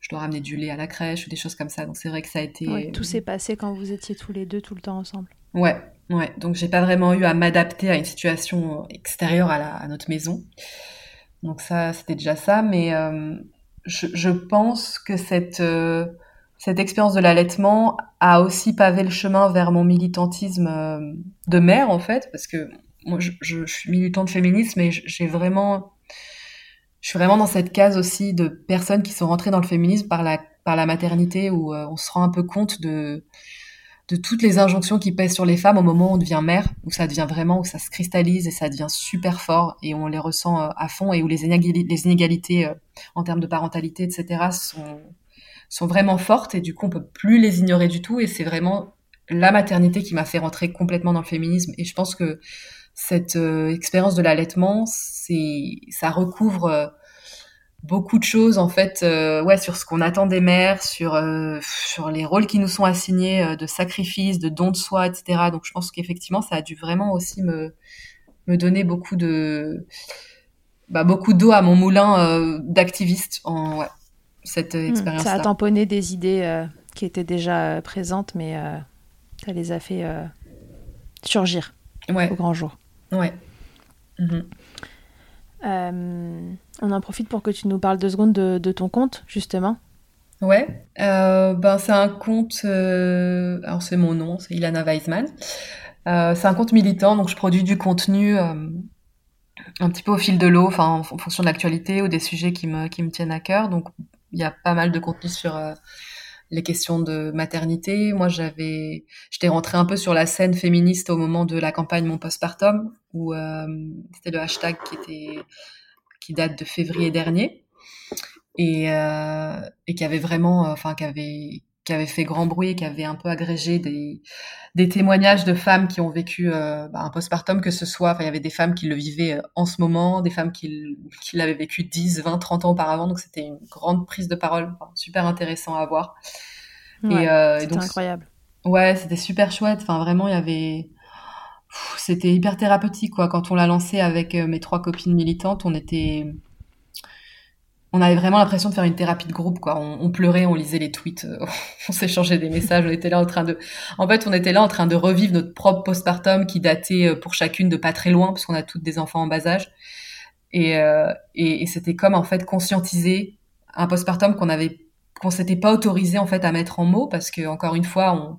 je dois ramener du lait à la crèche ou des choses comme ça. Donc c'est vrai que ça a été Ouais, Tout s'est passé quand vous étiez tous les deux tout le temps ensemble. Ouais, ouais. Donc j'ai pas vraiment eu à m'adapter à une situation extérieure à, la, à notre maison. Donc ça, c'était déjà ça. Mais euh, je, je pense que cette euh, cette expérience de l'allaitement a aussi pavé le chemin vers mon militantisme euh, de mère en fait, parce que moi je, je, suis militante féministe, mais j'ai vraiment je suis vraiment dans cette case aussi de personnes qui sont rentrées dans le féminisme par la par la maternité où euh, on se rend un peu compte de de toutes les injonctions qui pèsent sur les femmes au moment où on devient mère, où ça devient vraiment, où ça se cristallise et ça devient super fort et on les ressent euh, à fond et où les, inégali- les inégalités euh, en termes de parentalité, etc. sont sont vraiment fortes et du coup on peut plus les ignorer du tout et c'est vraiment la maternité qui m'a fait rentrer complètement dans le féminisme et je pense que cette euh, expérience de l'allaitement, c'est ça recouvre beaucoup de choses en fait euh, ouais sur ce qu'on attend des mères sur euh, sur les rôles qui nous sont assignés euh, de sacrifice de don de soi etc donc je pense qu'effectivement ça a dû vraiment aussi me me donner beaucoup de bah, beaucoup d'eau à mon moulin d'activiste en ouais, cette Hmm, expérience Ça a tamponné des idées qui étaient déjà présentes, mais ça les a fait surgir ouais au grand jour. ouais Mhm. Euh, on en profite pour que tu nous parles deux secondes de, ton compte, justement. Ouais, euh, ben c'est un compte, euh, alors c'est mon nom, c'est Ilana Weisman. C'est un compte militant, donc je produis du contenu un petit peu au fil de l'eau, en, fonction de l'actualité ou des sujets qui me tiennent à cœur. Donc il y a pas mal de contenu sur les questions de maternité. Moi j'avais, j'étais rentrée un peu sur la scène féministe au moment de la campagne Mon Postpartum, où euh, c'était le hashtag qui était qui date de février dernier. et, euh, qui avait vraiment, enfin, qui avait qui avait fait grand bruit, qui avait un peu agrégé des, des témoignages de femmes qui ont vécu euh, bah, un postpartum, que ce soit, enfin, il y avait des femmes qui le vivaient euh, en ce moment, des femmes qui, qui l'avaient vécu 10, 20, 30 ans auparavant, donc c'était une grande prise de parole, enfin, super intéressant à voir. Ouais, et, euh, c'était incroyable. Ouais, c'était super chouette, enfin, vraiment, il y avait... C'était hyper thérapeutique, quoi. Quand on l'a lancé avec euh, mes trois copines militantes, on était on avait vraiment l'impression de faire une thérapie de groupe, quoi. On, pleurait, on lisait les tweets, euh, on s'échangeait des messages, on était là en train de, en fait, on était là en train de revivre notre propre postpartum qui datait euh, pour chacune de pas très loin, parce qu'on a toutes des enfants en bas âge. Et, euh, et, et c'était comme en fait conscientiser un postpartum qu'on avait, qu'on s'était pas autorisé en fait à mettre en mots, parce que encore une fois, on,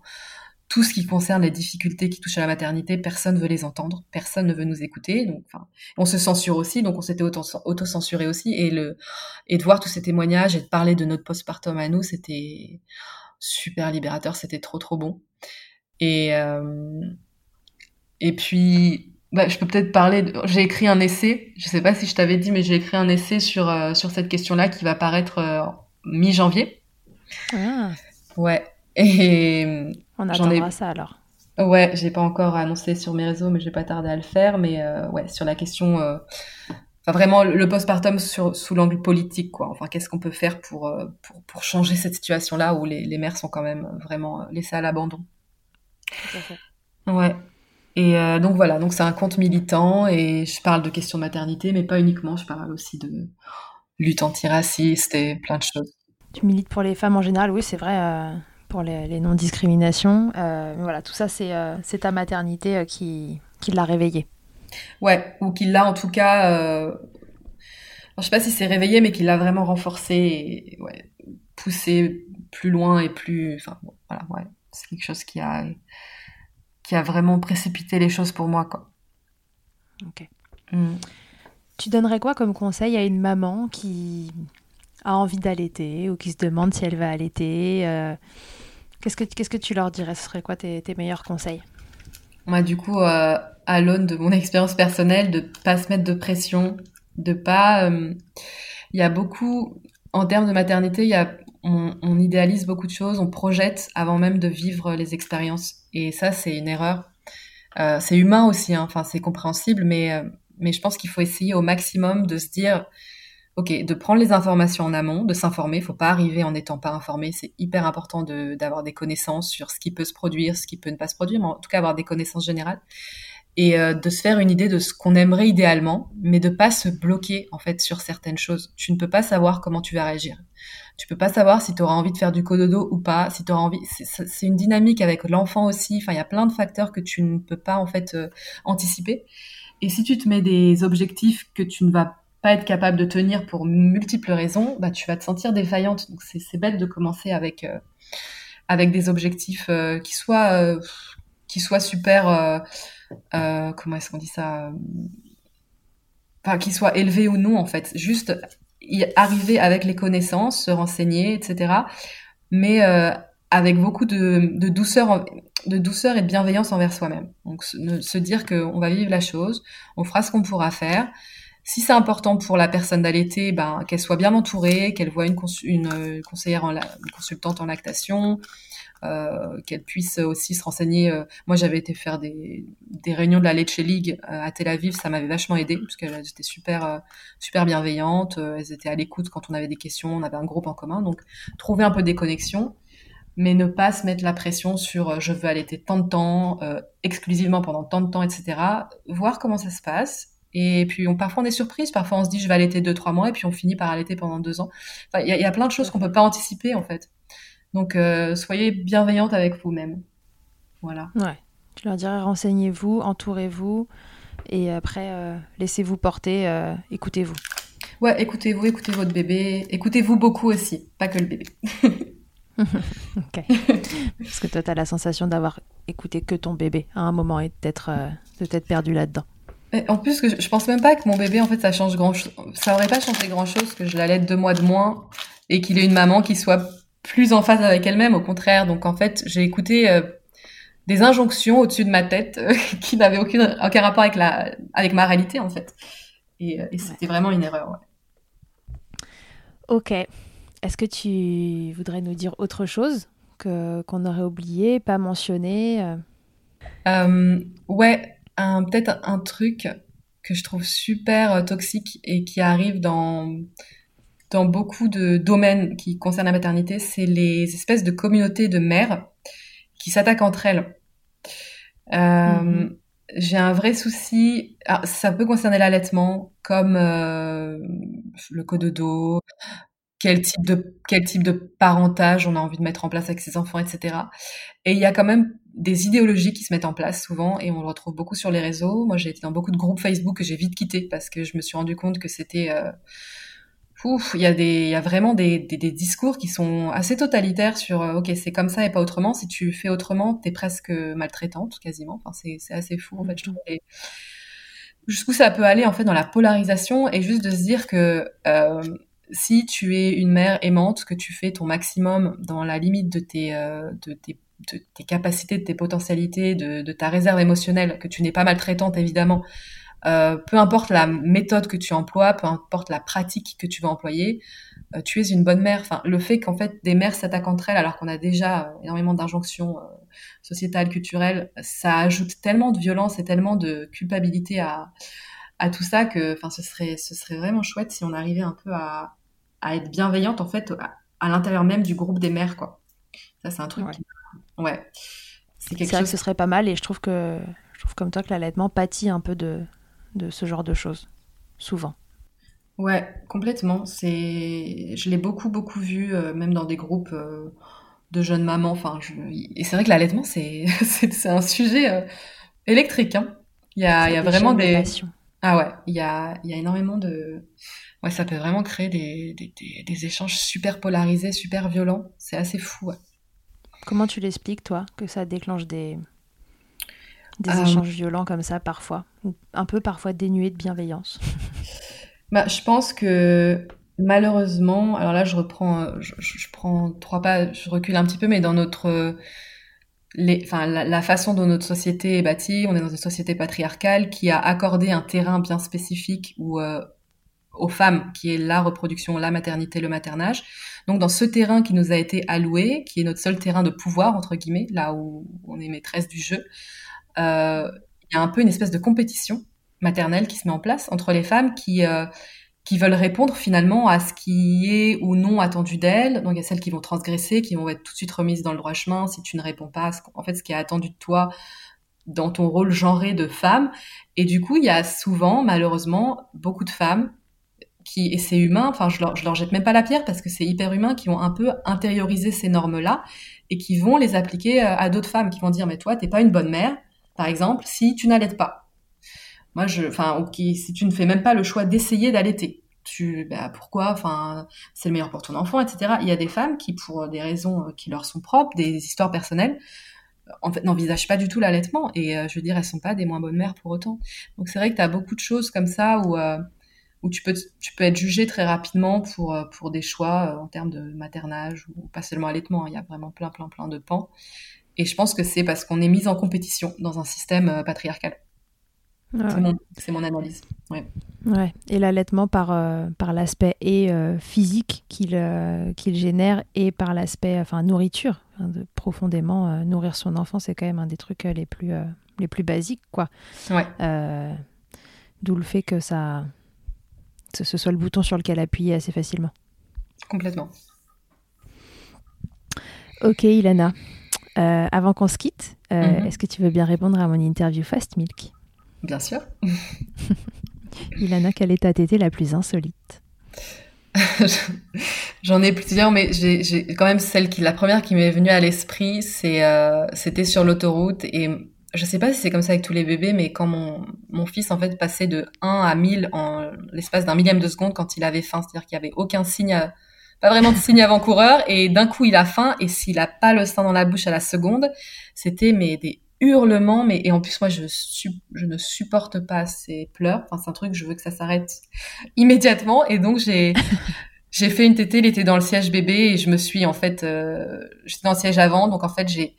tout ce qui concerne les difficultés qui touchent à la maternité, personne ne veut les entendre, personne ne veut nous écouter. Donc, enfin, on se censure aussi, donc on s'était auto-censuré aussi. Et, le, et de voir tous ces témoignages et de parler de notre postpartum à nous, c'était super libérateur, c'était trop trop bon. Et, euh, et puis, bah, je peux peut-être parler. J'ai écrit un essai. Je sais pas si je t'avais dit, mais j'ai écrit un essai sur euh, sur cette question-là qui va paraître euh, mi-janvier. Ah. Ouais. Et on attendra ai... ça alors. Ouais, j'ai pas encore annoncé sur mes réseaux, mais je vais pas tarder à le faire. Mais euh, ouais, sur la question, euh... enfin vraiment le postpartum sur, sous l'angle politique, quoi. Enfin, qu'est-ce qu'on peut faire pour, euh, pour, pour changer cette situation-là où les, les mères sont quand même vraiment laissées à l'abandon. Ouais. Et euh, donc voilà, donc c'est un compte militant et je parle de questions de maternité, mais pas uniquement. Je parle aussi de lutte antiraciste et plein de choses. Tu milites pour les femmes en général, oui, c'est vrai euh, pour les, les non-discriminations. Euh, voilà, tout ça, c'est euh, ta maternité euh, qui, qui l'a réveillé. Ouais, ou qui l'a en tout cas. Euh... je sais pas si c'est réveillé, mais qui l'a vraiment renforcé et ouais, poussé plus loin et plus. Enfin, bon, voilà, ouais, c'est quelque chose qui a qui a vraiment précipité les choses pour moi, quoi. Ok. Mm. Tu donnerais quoi comme conseil à une maman qui a envie d'allaiter ou qui se demande si elle va allaiter euh, Qu'est-ce que, qu'est-ce que tu leur dirais? Ce serait quoi tes, meilleurs conseils? Moi, du coup, euh, à l'aune de mon expérience personnelle, de pas se mettre de pression, de pas. Il euh, y a beaucoup, en termes de maternité, il y a, on, on, idéalise beaucoup de choses, on projette avant même de vivre les expériences. Et ça, c'est une erreur. Euh, c'est humain aussi, hein. enfin, c'est compréhensible, mais, mais je pense qu'il faut essayer au maximum de se dire ok, de prendre les informations en amont, de s'informer. Faut pas arriver en n'étant pas informé. C'est hyper important d'avoir des connaissances sur ce qui peut se produire, ce qui peut ne pas se produire, mais en tout cas avoir des connaissances générales et euh, de se faire une idée de ce qu'on aimerait idéalement, mais de pas se bloquer en fait sur certaines choses. Tu ne peux pas savoir comment tu vas réagir. Tu peux pas savoir si tu auras envie de faire du cododo ou pas, si tu envie. C'est une dynamique avec l'enfant aussi. Enfin, il y a plein de facteurs que tu ne peux pas en fait euh, anticiper. Et si tu te mets des objectifs que tu ne vas pas être capable de tenir pour multiples raisons, bah, tu vas te sentir défaillante. Donc c'est bête de commencer avec, euh, avec des objectifs euh, qui, soient, euh, qui soient super... Comment est-ce qu'on dit ça Enfin, qui soient élevés ou non, en fait. Juste arriver avec les connaissances, se renseigner, etc. Mais avec beaucoup de, de, douceur, de douceur et de bienveillance envers soi-même. Donc se, se dire qu'on va vivre la chose, on fera ce qu'on pourra faire, si c'est important pour la personne d'allaiter, ben, qu'elle soit bien entourée, qu'elle voit une, euh, conseillère, une consultante en lactation, euh, qu'elle puisse aussi se renseigner. Euh, moi, j'avais été faire des, réunions de la Leche League à Tel Aviv, ça m'avait vachement aidé parce qu'elles étaient super, super bienveillantes. elles étaient à l'écoute quand on avait des questions, on avait un groupe en commun. Donc, trouver un peu des connexions, mais ne pas se mettre la pression sur je veux allaiter tant de temps, exclusivement pendant tant de temps, etc. Voir comment ça se passe et puis on, parfois on est surprise, parfois on se dit je vais allaiter deux trois mois et puis on finit par allaiter pendant deux ans. Enfin, il y, y, a plein de choses qu'on peut pas anticiper en fait. Donc euh, soyez bienveillante avec vous-même. Voilà. Ouais. Je leur dirais renseignez-vous, entourez-vous et après euh, laissez-vous porter, euh, écoutez-vous. Ouais, écoutez-vous, écoutez votre bébé, écoutez-vous beaucoup aussi, pas que le bébé. ok. Parce que toi, tu as la sensation d'avoir écouté que ton bébé à un moment et d'être peut perdu là-dedans. En plus, que je pense même pas que mon bébé, en fait, ça change grand chose. Ça aurait pas changé grand chose que je l'allaite deux mois de moins et qu'il ait une maman qui soit plus en phase avec elle-même. Au contraire. Donc, en fait, j'ai écouté euh, des injonctions au-dessus de ma tête euh, qui n'avaient aucun rapport avec la, avec ma réalité, en fait. Et, euh, et c'était ouais. vraiment une erreur, ouais. Ok. Est-ce que tu voudrais nous dire autre chose que qu'on aurait oublié, pas mentionné euh ouais, peut-être un truc que je trouve super euh, toxique et qui arrive dans, dans beaucoup de domaines qui concernent la maternité, c'est les espèces de communautés de mères qui s'attaquent entre elles. Euh, Mhm. J'ai un vrai souci. alors, ça peut concerner l'allaitement, comme euh, le cododo, quel type de quel type de parentage on a envie de mettre en place avec ses enfants, etc. Et il y a quand même des idéologies qui se mettent en place souvent, et on le retrouve beaucoup sur les réseaux. Moi, j'ai été dans beaucoup de groupes Facebook que j'ai vite quitté parce que je me suis rendu compte que c'était euh, Ouf, il y a des, il y a vraiment des, des, des discours qui sont assez totalitaires sur, euh, ok, c'est comme ça et pas autrement. Si tu fais autrement, t'es presque maltraitante, quasiment. Enfin, c'est, c'est assez fou, en fait, je trouve. Et jusqu'où ça peut aller, en fait, dans la polarisation et juste de se dire que, euh, si tu es une mère aimante, que tu fais ton maximum dans la limite de tes, euh, capacités, de tes potentialités, de, ta réserve émotionnelle, que tu n'es pas maltraitante, évidemment, euh, peu importe la méthode que tu emploies, peu importe la pratique que tu vas employer, euh, tu es une bonne mère. Enfin, le fait qu'en fait des mères s'attaquent entre elles alors qu'on a déjà énormément d'injonctions sociétales, culturelles, ça ajoute tellement de violence et tellement de culpabilité à, à tout ça que, enfin, ce serait, ce serait vraiment chouette si on arrivait un peu à, à être bienveillante en fait à, à l'intérieur même du groupe des mères, quoi. Ça, c'est un truc. Ouais. qui- ouais. C'est quelque vrai que chose. ce serait pas mal et je trouve que je trouve comme toi que l'allaitement pâtit un peu de, de ce genre de choses, souvent. Ouais, complètement. C'est, je l'ai beaucoup, beaucoup vu, euh, même dans des groupes euh, de jeunes mamans. Enfin, je... et c'est vrai que l'allaitement, c'est, c'est, un sujet euh, électrique. Hein. Il y a, il y a vraiment des. Ah ouais, il y a, il y a énormément de, ouais, ça peut vraiment créer des, des, des, des échanges super polarisés, super violents. C'est assez fou. Ouais. Comment tu l'expliques, toi, que ça déclenche des, des Euh, échanges violents comme ça parfois, ou un peu parfois dénués de bienveillance? Bah, je pense que malheureusement, alors là je reprends, je, je- je prends trois pas, je recule un petit peu, mais dans notre, enfin la, façon dont notre société est bâtie, on est dans une société patriarcale qui a accordé un terrain bien spécifique euh, aux femmes, qui est la reproduction, la maternité, le maternage. Donc dans ce terrain qui nous a été alloué, qui est notre seul terrain de pouvoir entre guillemets, là où on est maîtresse du jeu, euh, il y a un peu une espèce de compétition maternelle qui se met en place entre les femmes qui euh, qui veulent répondre finalement à ce qui est ou non attendu d'elles. Donc il y a celles qui vont transgresser, qui vont être tout de suite remises dans le droit chemin si tu ne réponds pas à ce, en fait ce qui est attendu de toi dans ton rôle genré de femme. Et du coup, il y a souvent, malheureusement, beaucoup de femmes qui, et c'est humain, enfin je leur, je leur jette même pas la pierre parce que c'est hyper humain, qui ont un peu intériorisé ces normes-là et qui vont les appliquer euh, à d'autres femmes qui vont dire mais toi t'es pas une bonne mère, par exemple, si tu n'allaites pas. Moi, je, enfin, qui, si tu ne fais même pas le choix d'essayer d'allaiter, tu, bah, pourquoi, enfin, c'est le meilleur pour ton enfant, etc. Il y a des femmes qui, pour des raisons euh, qui leur sont propres, des histoires personnelles, en fait, n'envisagent pas du tout l'allaitement. Et euh, je veux dire, elles sont pas des moins bonnes mères pour autant. Donc c'est vrai que tu as beaucoup de choses comme ça où, euh, où tu peux, tu peux être jugé très rapidement pour, pour des choix en termes de maternage ou pas seulement allaitement. hein. Il y a vraiment plein, plein, plein de pans. Et je pense que c'est parce qu'on est mis en compétition dans un système patriarcal. C'est mon, c'est mon analyse. Ouais. ouais. Et l'allaitement par, euh, par l'aspect et euh, physique qu'il euh, qu'il génère et par l'aspect enfin nourriture. De profondément nourrir son enfant, c'est quand même un des trucs les plus, les plus basiques. quoi. Ouais. D'où le fait que ça, que ce soit le bouton sur lequel appuyer assez facilement. Complètement. Ok, Ilana. Avant qu'on se quitte, Mhm. est-ce que tu veux bien répondre à mon interview Fast Milk? Bien sûr. Ilana, quelle est ta tétée la plus insolite? J'en ai plusieurs, mais j'ai quand même celle qui, la première qui m'est venue à l'esprit, euh, c'était sur l'autoroute et je sais pas si c'est comme ça avec tous les bébés, mais quand mon, mon fils en fait passait de 1 à 1000 en l'espace d'un millième de seconde quand il avait faim, c'est-à-dire qu'il y avait aucun signe, à- pas vraiment de signe avant-coureur et d'un coup il a faim et s'il a pas le sein dans la bouche à la seconde, c'était mais des hurlements, mais et en plus moi je ne supporte pas ces pleurs, enfin c'est un truc je veux que ça s'arrête immédiatement. Et donc j'ai j'ai fait une tétée, il était dans le siège bébé et je me suis en fait, euh, j'étais dans le siège avant, donc en fait j'ai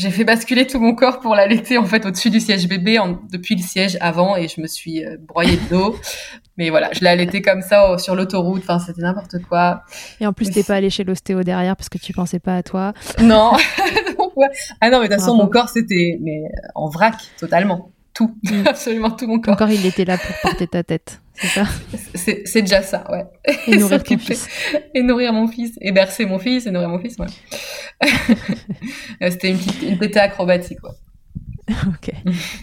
j'ai fait basculer tout mon corps pour l'allaiter en fait au-dessus du siège bébé en- depuis le siège avant et je me suis euh, broyée de dos mais voilà, je l'ai allaité comme ça sur l'autoroute. Enfin, c'était n'importe quoi. Et en plus, t'es pas allé chez l'ostéo derrière parce que tu pensais pas à toi. Non. ah non, mais de toute façon, mon corps, c'était mais en vrac, totalement. Tout. Mm. Absolument tout mon corps. Ton corps, il était là pour porter ta tête. C'est ça C'est déjà ça, ouais. Et nourrir ton fils. Et nourrir mon fils. Et bercer mon fils et nourrir mon fils, ouais. c'était une petite une pétée acrobatique, ouais. ok.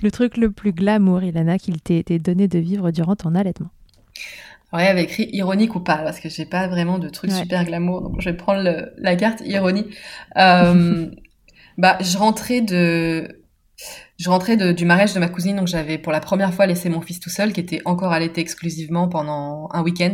Le truc le plus glamour, Ilana, qu'il t'ait été donné de vivre durant ton allaitement Ouais, il avait écrit ironique ou pas, parce que j'ai pas vraiment de trucs super glamour, donc je vais prendre la carte ironie. Euh, bah, je rentrais de, je rentrais de, du mariage de ma cousine, donc j'avais pour la première fois laissé mon fils tout seul, qui était encore allaité exclusivement pendant un week-end,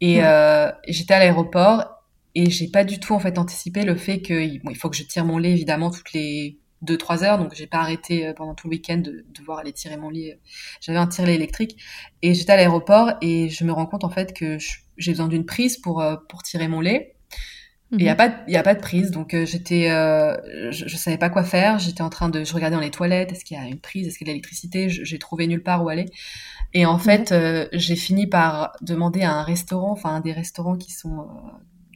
et euh, j'étais à l'aéroport et j'ai pas du tout en fait anticipé le fait qu'il bon, il faut que je tire mon lait évidemment toutes les deux trois heures. Donc j'ai pas arrêté euh, pendant tout le week-end de, devoir aller tirer mon lit j'avais un tire-lait électrique et j'étais à l'aéroport et je me rends compte en fait que j'ai besoin d'une prise pour euh, pour tirer mon lait il y a mhm. pas il y a pas de prise. Donc euh, j'étais je, je, savais pas quoi faire. J'étais en train de je regardais dans les toilettes. Est-ce qu'il y a une prise? Est-ce qu'il y a de l'électricité? J'ai trouvé nulle part où aller. Et en fait j'ai fini par demander à un restaurant enfin un des restaurants qui sont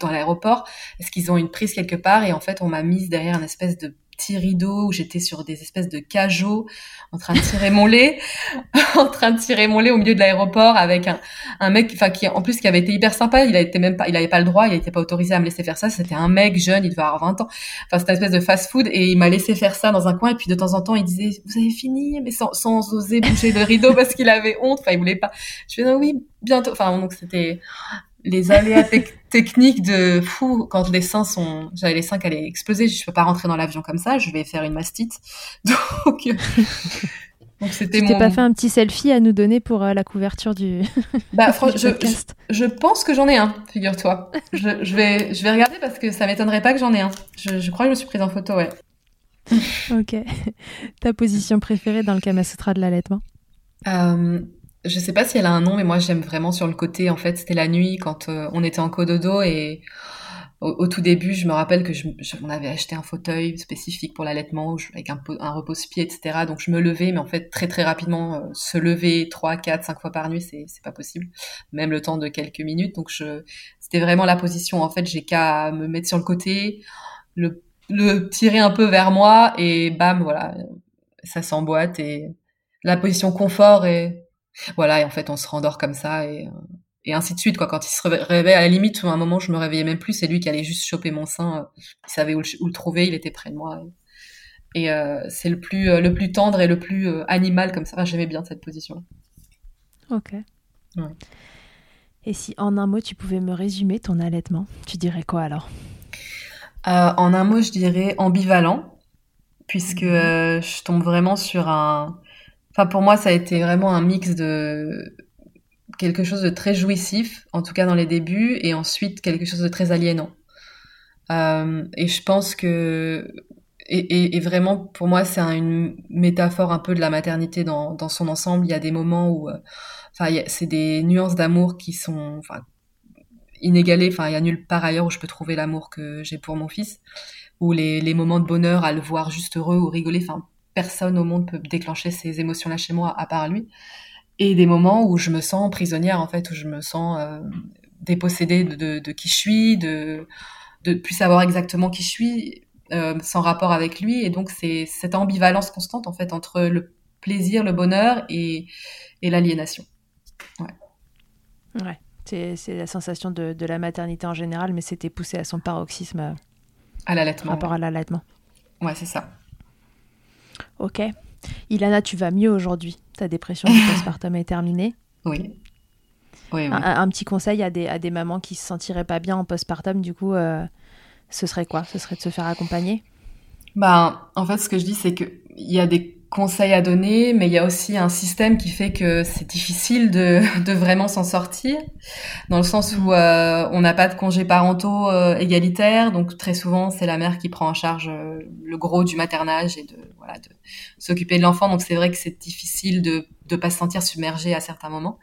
dans l'aéroport est-ce qu'ils ont une prise quelque part? Et en fait on m'a mise derrière une espèce de petit rideau où j'étais sur des espèces de cajots en train de tirer mon lait, en train de tirer mon lait au milieu de l'aéroport avec un, un mec, enfin qui en plus qui avait été hyper sympa. Il été même pas, il avait pas le droit, il était pas autorisé à me laisser faire ça. C'était un mec jeune, il devait avoir 20 ans. Enfin c'était une espèce de fast-food et il m'a laissé faire ça dans un coin et puis de temps en temps il disait vous avez fini mais sans, sans oser bouger le rideau parce qu'il avait honte. Enfin il voulait pas. Je fais non oui bientôt. Enfin donc c'était les aléas techniques de fou quand les seins sont j'avais les seins qui allaient exploser je peux pas rentrer dans l'avion comme ça je vais faire une mastite. Donc donc c'était mon... pas fait un petit selfie à nous donner pour euh, la couverture du bah je, je, pense que j'en ai un figure-toi. Je, je, vais je vais regarder parce que ça m'étonnerait pas que j'en ai un. Je, crois que je me suis prise en photo ouais. Ok. Ta position préférée dans le Kama Sutra de l'allaitement? Euh, je sais pas si elle a un nom, mais moi j'aime vraiment sur le côté. En fait, c'était la nuit quand euh, on était en cododo et au, tout début, je me rappelle que je, on avait acheté un fauteuil spécifique pour l'allaitement avec un, un repose-pied, etc. Donc je me levais, mais en fait très très rapidement, euh, se lever trois, quatre, cinq fois par nuit, c'est c'est pas possible, même le temps de quelques minutes. Donc je, c'était vraiment la position. En fait, j'ai qu'à me mettre sur le côté, le le tirer un peu vers moi et bam, voilà, ça s'emboîte et la position confort et voilà, et en fait, on se rendort comme ça et, euh, et ainsi de suite. Quoi. Quand il se réveille, à la limite, à un moment, je me réveillais même plus. C'est lui qui allait juste choper mon sein. Euh, il savait où le, trouver, il était près de moi. Et, euh, c'est le plus, le plus tendre et le plus animal comme ça. J'aimais bien cette position. Ok. Et si en un mot, tu pouvais me résumer ton allaitement, tu dirais quoi alors? En un mot, je dirais ambivalent, puisque mhm. je tombe vraiment sur un Enfin, pour moi, ça a été vraiment un mix de quelque chose de très jouissif, en tout cas dans les débuts, et ensuite quelque chose de très aliénant. Euh, et je pense que, et, vraiment pour moi, c'est une métaphore un peu de la maternité dans, son ensemble. Il y a des moments où, euh, c'est des nuances d'amour qui sont, inégalées. Enfin, il y a nulle part ailleurs où je peux trouver l'amour que j'ai pour mon fils, ou les, les moments de bonheur à le voir juste heureux ou rigoler. Enfin, personne au monde peut déclencher ces émotions-là chez moi à part lui. Et des moments où je me sens prisonnière, en fait, où je me sens euh, dépossédée de, qui je suis, de, de plus savoir exactement qui je suis, euh, sans rapport avec lui. Et donc, c'est cette ambivalence constante, en fait, entre le plaisir, le bonheur et, et l'aliénation. Ouais. ouais. C'est la sensation de, de, la maternité en général, mais c'était poussé à son paroxysme. Euh, à l'allaitement. Rapport à l'allaitement. Ouais, c'est ça. Ok. Ilana, tu vas mieux aujourd'hui. Ta dépression du postpartum est terminée. Oui. Oui, oui. Un, petit conseil à des, à des mamans qui se sentiraient pas bien en postpartum, du coup, euh, ce serait quoi? Ce serait de se faire accompagner? Ben, en fait, ce que je dis, c'est qu'il y a des conseils à donner, mais il y a aussi un système qui fait que c'est difficile de, de vraiment s'en sortir, dans le sens où euh, on n'a pas de congés parentaux euh, égalitaires, donc très souvent c'est la mère qui prend en charge euh, le gros du maternage et de voilà de s'occuper de l'enfant, donc c'est vrai que c'est difficile de ne pas se sentir submergé à certains moments.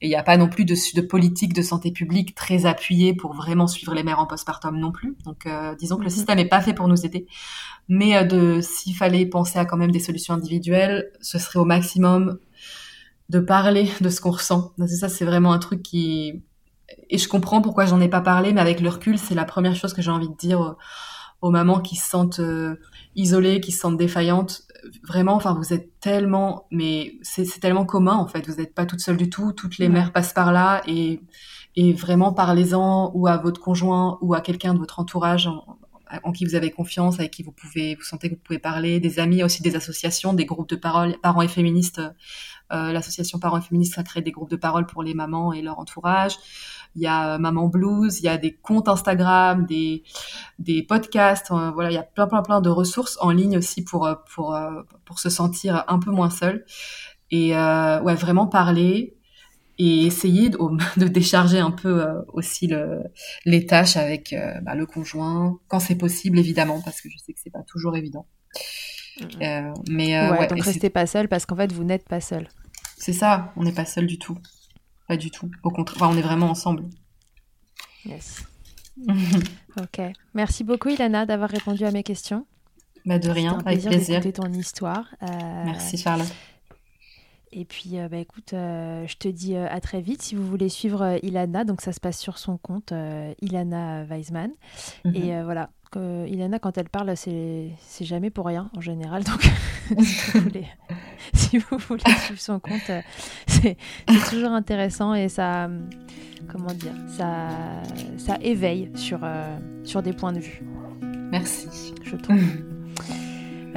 Et il n'y a pas non plus de, de, politique de santé publique très appuyée pour vraiment suivre les mères en postpartum non plus. Donc, euh, disons que le mhm. système n'est pas fait pour nous aider. Mais euh, de s'il fallait penser à quand même des solutions individuelles, ce serait au maximum de parler de ce qu'on ressent. C'est ça, c'est vraiment un truc qui et je comprends pourquoi j'en ai pas parlé, mais avec le recul, c'est la première chose que j'ai envie de dire aux, mamans qui se sentent euh, isolées, qui se sentent défaillantes. Vraiment, enfin, vous êtes tellement, mais c'est tellement commun en fait. Vous n'êtes pas toute seule du tout. Toutes les mères passent par là et et vraiment parlez-en ou à votre conjoint ou à quelqu'un de votre entourage en, en, qui vous avez confiance, avec qui vous pouvez, vous sentez que vous pouvez parler, des amis, aussi des associations, des groupes de parole, parents et féministes. Euh, L'association Parents et Féministes a créé des groupes de parole pour les mamans et leur entourage il y a euh, Maman Blues, il y a des comptes Instagram, des, des podcasts, euh, voilà, il y a plein, plein, plein de ressources en ligne aussi pour, euh, pour, pour se sentir un peu moins seul. Et ouais, vraiment parler et essayer de, de décharger un peu aussi le, les tâches avec bah, le conjoint, quand c'est possible évidemment, parce que je sais que c'est pas toujours évident. Euh, mais ouais, donc restez pas seul parce qu'en fait vous n'êtes pas seul. C'est ça, on n'est pas seul du tout. Pas du tout. Au contraire, on est vraiment ensemble. Yes. ok. Merci beaucoup, Ilana, d'avoir répondu à mes questions. Bah de rien, un avec plaisir. d'écouter ton histoire. Euh, Merci, Charlotte. Et puis, euh, bah, écoute, euh, je te dis à très vite. Si vous voulez suivre Ilana, donc ça se passe sur son compte, Ilana Weisman. Mhm. Et voilà, Ilana, quand elle parle, c'est jamais pour rien en général. Donc, si, vous voulez, suivre son compte, euh, c'est toujours intéressant et ça, comment dire, ça, ça éveille sur, euh, sur des points de vue. Merci. Je trouve.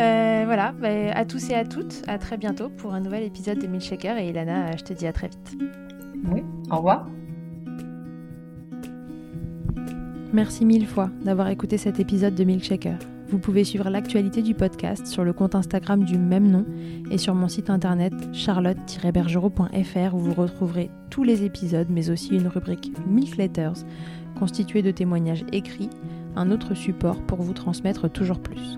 Euh, voilà, bah, à tous et à toutes, à très bientôt pour un nouvel épisode de Milkshaker. Et Ilana, je te dis à très vite. Oui, au revoir. Merci mille fois d'avoir écouté cet épisode de Milkshaker. Vous pouvez suivre l'actualité du podcast sur le compte Instagram du même nom et sur mon site internet charlotte-bergerot.fr où vous retrouverez tous les épisodes mais aussi une rubrique Milk Letters constituée de témoignages écrits, un autre support pour vous transmettre toujours plus.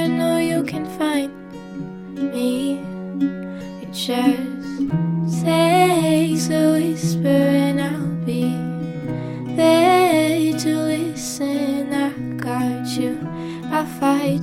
you can find me. It just takes a whisper, and I'll be there to listen. I got you, I fight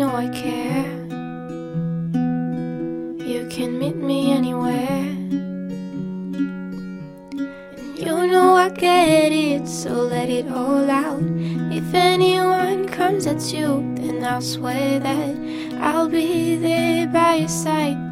know I care. You can meet me anywhere. And you know I get it, so let it all out. If anyone comes at you, then I'll swear that I'll be there by your side